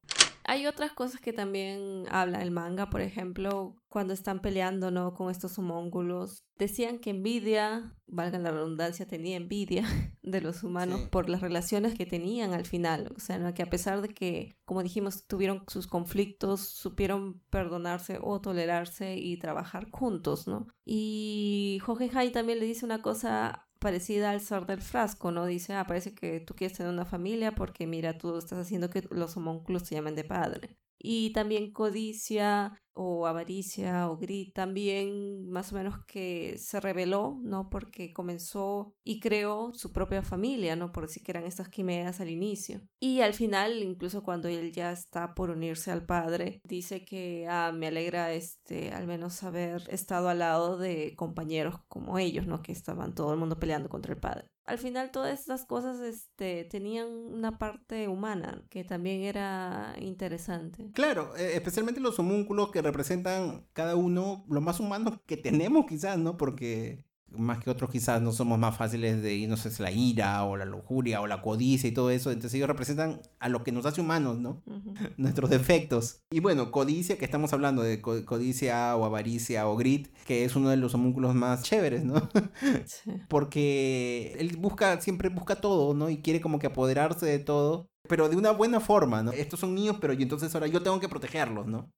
Hay otras cosas que también habla el manga, por ejemplo, cuando están peleando, ¿no? Con estos homóngulos. Decían que envidia, valga la redundancia, tenía envidia <laughs> de los humanos por las relaciones que tenían al final. O sea, que a pesar de que, como dijimos, tuvieron sus conflictos, supieron perdonarse o tolerarse y trabajar juntos, ¿no? Y Hohenheim también le dice una cosa parecida al ser del frasco, ¿no? Dice, ah, parece que tú quieres tener una familia porque mira, tú estás haciendo que los homónculos se llamen de padre. Y también codicia o avaricia o grit también más o menos que se reveló, ¿no? Porque comenzó y creó su propia familia, ¿no? Por decir que eran estas quimeras al inicio. Y al final, incluso cuando él ya está por unirse al padre, dice que, ah, me alegra este, al menos haber estado al lado de compañeros como ellos, ¿no? Que estaban todo el mundo peleando contra el padre al final todas estas cosas este, tenían una parte humana que también era interesante. Claro, e, especialmente los homúnculos que representan cada uno lo más humano que tenemos quizás, ¿no? Porque más que otros quizás no somos más fáciles de irnos hacia la ira o la lujuria o la codicia y todo eso. Entonces ellos representan a lo que nos hace humanos, ¿no? <laughs> Nuestros defectos. Y bueno, codicia, que estamos hablando de codicia o avaricia o grit, que es uno de los homúnculos más chéveres, ¿no? <laughs> Porque él busca, siempre busca todo, ¿no? Y quiere como que apoderarse de todo, pero de una buena forma, ¿no? Estos son míos, pero entonces ahora yo tengo que protegerlos, ¿no?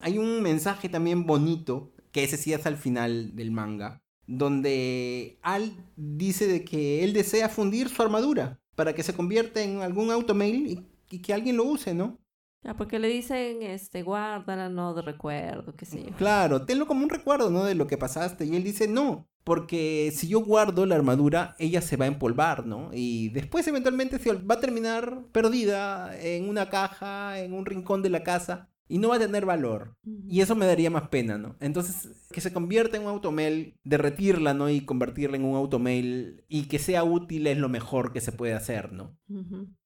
Hay un mensaje también bonito, que ese sí es al final del manga, donde Al dice de que él desea fundir su armadura para que se convierta en algún automail y, que alguien lo use, ¿no? Ah, porque le dicen, este, guárdala, no de recuerdo, qué sé yo. Claro, tenlo como un recuerdo, ¿no? De lo que pasaste. Y él dice, no, porque si yo guardo la armadura, ella se va a empolvar, ¿no? Y después eventualmente se va a terminar perdida en una caja, en un rincón de la casa y no va a tener valor. Y eso me daría más pena, ¿no? Entonces, que se convierta en un automail, derretirla, ¿no? Y convertirla en un automail y que sea útil es lo mejor que se puede hacer, ¿no?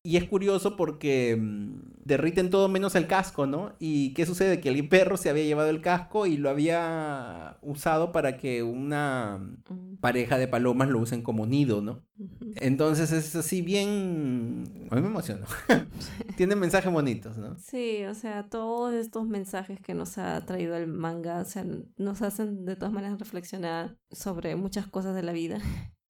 Y es curioso porque mm, derriten todo menos el casco, ¿no? ¿Y qué sucede? Que el perro se había llevado el casco y lo había usado para que una mm. pareja de palomas lo usen como nido, ¿no? Entonces es así bien... A mí me emocionó. <laughs> Tiene mensajes bonitos, ¿no? Sí, o sea, todos estos mensajes que nos ha traído el manga, o sea, nos hacen de todas maneras reflexionar sobre muchas cosas de la vida.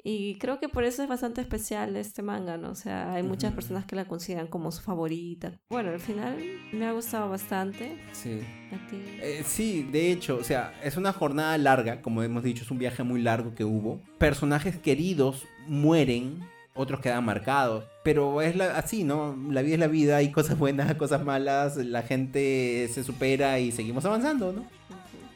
Y creo que por eso es bastante especial este manga, ¿no? O sea, hay muchas personas que la consideran como su favorita. Bueno, al final me ha gustado bastante. Sí. ¿A ti? Eh, sí, de hecho, o sea, es una jornada larga, como hemos dicho, es un viaje muy largo que hubo. Personajes queridos mueren, otros quedan marcados. Pero es así, ¿no? La vida es la vida, hay cosas buenas, <laughs> cosas malas, la gente se supera y seguimos avanzando, ¿no?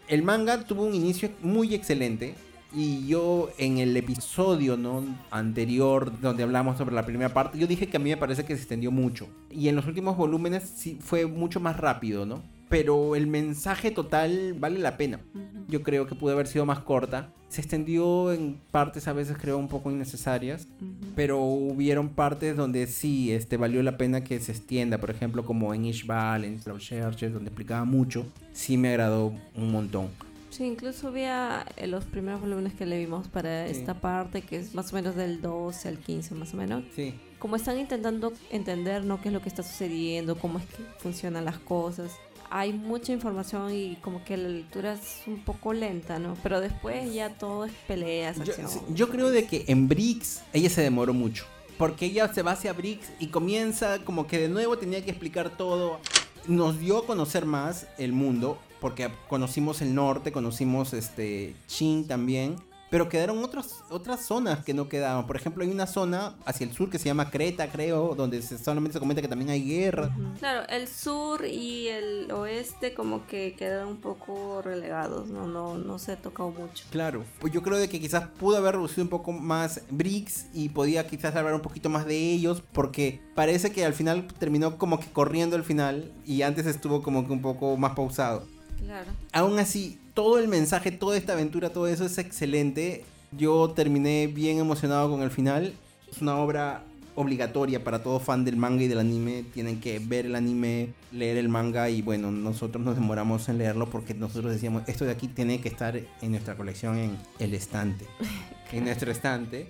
El manga tuvo un inicio muy excelente Y yo en el episodio ¿no? anterior donde hablamos sobre la primera parte, yo dije que a mí me parece que se extendió mucho. Y en los últimos volúmenes sí fue mucho más rápido, ¿no? Pero el mensaje total vale la pena. Yo creo que pudo haber sido más corta. Se extendió en partes a veces creo un poco innecesarias, pero hubieron partes donde sí este, valió la pena que se extienda. Por ejemplo, como en Ishbal, en Churches, donde explicaba mucho. Sí me agradó un montón. Sí, incluso había eh, los primeros volúmenes que le vimos para esta parte, que es más o menos del 12 al 15, más o menos. Sí. Como están intentando entender, ¿no? ¿Qué es lo que está sucediendo? ¿Cómo es que funcionan las cosas? Hay mucha información y como que la lectura es un poco lenta, ¿no? Pero después ya todo es peleas, acción. Yo, yo creo de que en Briggs ella se demoró mucho. Porque ella se va hacia Briggs y comienza como que de nuevo tenía que explicar todo. Nos dio a conocer más el mundo porque conocimos el norte, conocimos este Chin también, pero quedaron otros, otras zonas que no quedaban. Por ejemplo, hay una zona hacia el sur que se llama Creta, creo, donde solamente se comenta que también hay guerra. Claro, el sur y el oeste como que quedaron un poco relegados, no, no, no se ha tocado mucho. Claro, pues yo creo de que quizás pudo haber reducido un poco más BRICS y podía quizás hablar un poquito más de ellos, porque parece que al final terminó como que corriendo al final y antes estuvo como que un poco más pausado. Claro. Aún así, todo el mensaje, toda esta aventura, todo eso es excelente. Yo terminé bien emocionado con el final. Es una obra obligatoria para todo fan del manga y del anime. Tienen que ver el anime, leer el manga y bueno, nosotros nos demoramos en leerlo porque nosotros decíamos, esto de aquí tiene que estar en nuestra colección en el estante. <laughs> En nuestro estante.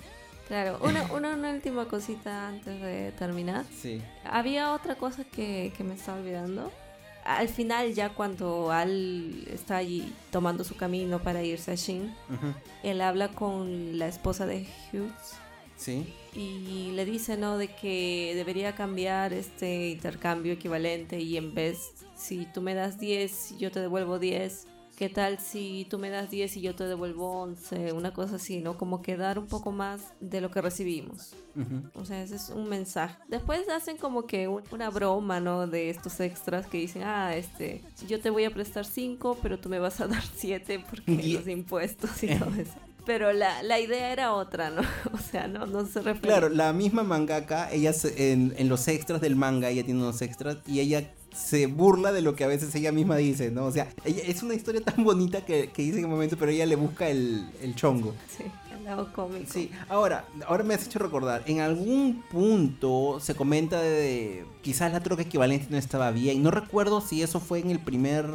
Claro, <laughs> una, una, última cosita antes de terminar. Sí. Había otra cosa que, que me estaba olvidando al final ya cuando Al está allí tomando su camino para irse a Shin, él habla con la esposa de Hughes. Sí. Y le dice, ¿no? De que debería cambiar este intercambio equivalente y en vez, si tú me das 10, yo te devuelvo 10 ¿Qué tal si tú me das 10 y yo te devuelvo 11? Una cosa así, ¿no? Como que dar un poco más de lo que recibimos. O sea, ese es un mensaje. Después hacen como que una broma, ¿no? De estos extras que dicen, ah, este, yo te voy a prestar 5, pero tú me vas a <laughs> dar 7 porque <laughs> los impuestos y <laughs> todo eso. Pero la, la, idea era otra, ¿no? O sea, no, no se refiere. Claro, la misma mangaka, ella en, en los extras del manga, ella tiene unos extras y ella se burla de lo que a veces ella misma dice, ¿no? O sea, ella, es una historia tan bonita que, que dice en un momento, pero ella le busca el, el chongo. Sí, el lado cómico. Sí, ahora, ahora me has hecho recordar, en algún punto se comenta de, quizás la troca equivalente no estaba bien, no recuerdo si eso fue en el primer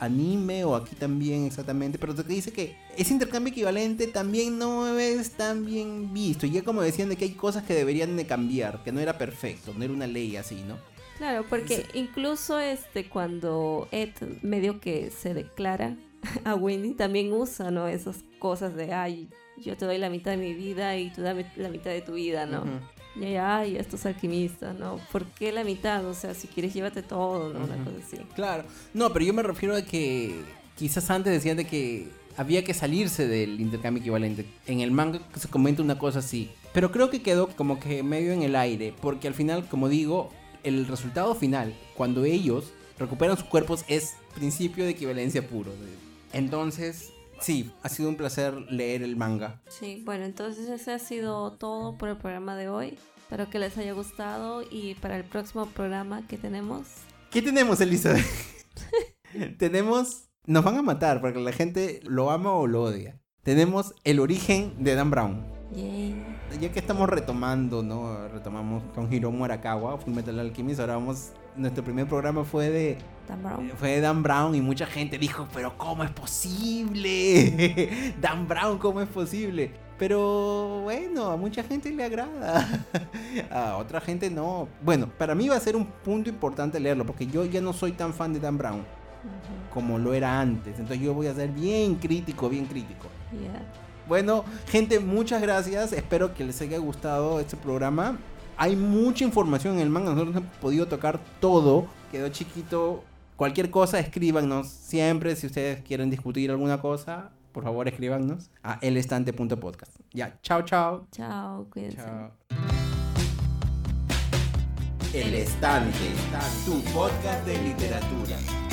anime o aquí también exactamente, pero se dice que ese intercambio equivalente también no es tan bien visto. Y ya como decían de que hay cosas que deberían de cambiar, que no era perfecto, no era una ley así, ¿no? Claro, porque incluso este cuando Ed medio que se declara <laughs> a Winnie también usa, ¿no? Esas cosas de, ay, yo te doy la mitad de mi vida y tú dame la mitad de tu vida, ¿no? Y ay, estos alquimistas, ¿no? ¿Por qué la mitad? O sea, si quieres llévate todo, ¿no? Una cosa así. Claro. No, pero yo me refiero a que quizás antes decían de que había que salirse del intercambio equivalente. En el manga se comenta una cosa así. Pero creo que quedó como que medio en el aire, porque al final, como digo, el resultado final, cuando ellos recuperan sus cuerpos, es principio de equivalencia puro. Entonces, sí, ha sido un placer leer el manga. Sí, bueno, entonces ese ha sido todo por el programa de hoy. Espero que les haya gustado y para el próximo programa que tenemos. ¿Qué tenemos, Elizabeth? <laughs> tenemos... Nos van a matar porque la gente lo ama o lo odia. Tenemos el origen de Dan Brown. Ya que estamos retomando, ¿no? Retomamos con Hiromu Arakawa, Full Metal Alchemist. Ahora vamos. Nuestro primer programa fue de. Dan Brown. Fue de Dan Brown y mucha gente dijo, pero ¿cómo es posible? <laughs> Dan Brown, ¿cómo es posible? Pero bueno, a mucha gente le agrada. <laughs> a otra gente no. Bueno, para mí va a ser un punto importante leerlo, porque yo ya no soy tan fan de Dan Brown como lo era antes. Entonces yo voy a ser bien crítico, bien crítico. Bueno, gente, muchas gracias. Espero que les haya gustado este programa. Hay mucha información en el manga. Nosotros hemos podido tocar todo. Quedó chiquito. Cualquier cosa, escríbanos. Siempre, si ustedes quieren discutir alguna cosa, por favor, escríbanos a elestante.podcast. Ya, chao, chao. Chao, cuídense. Chao. El Estante, tu podcast de literatura.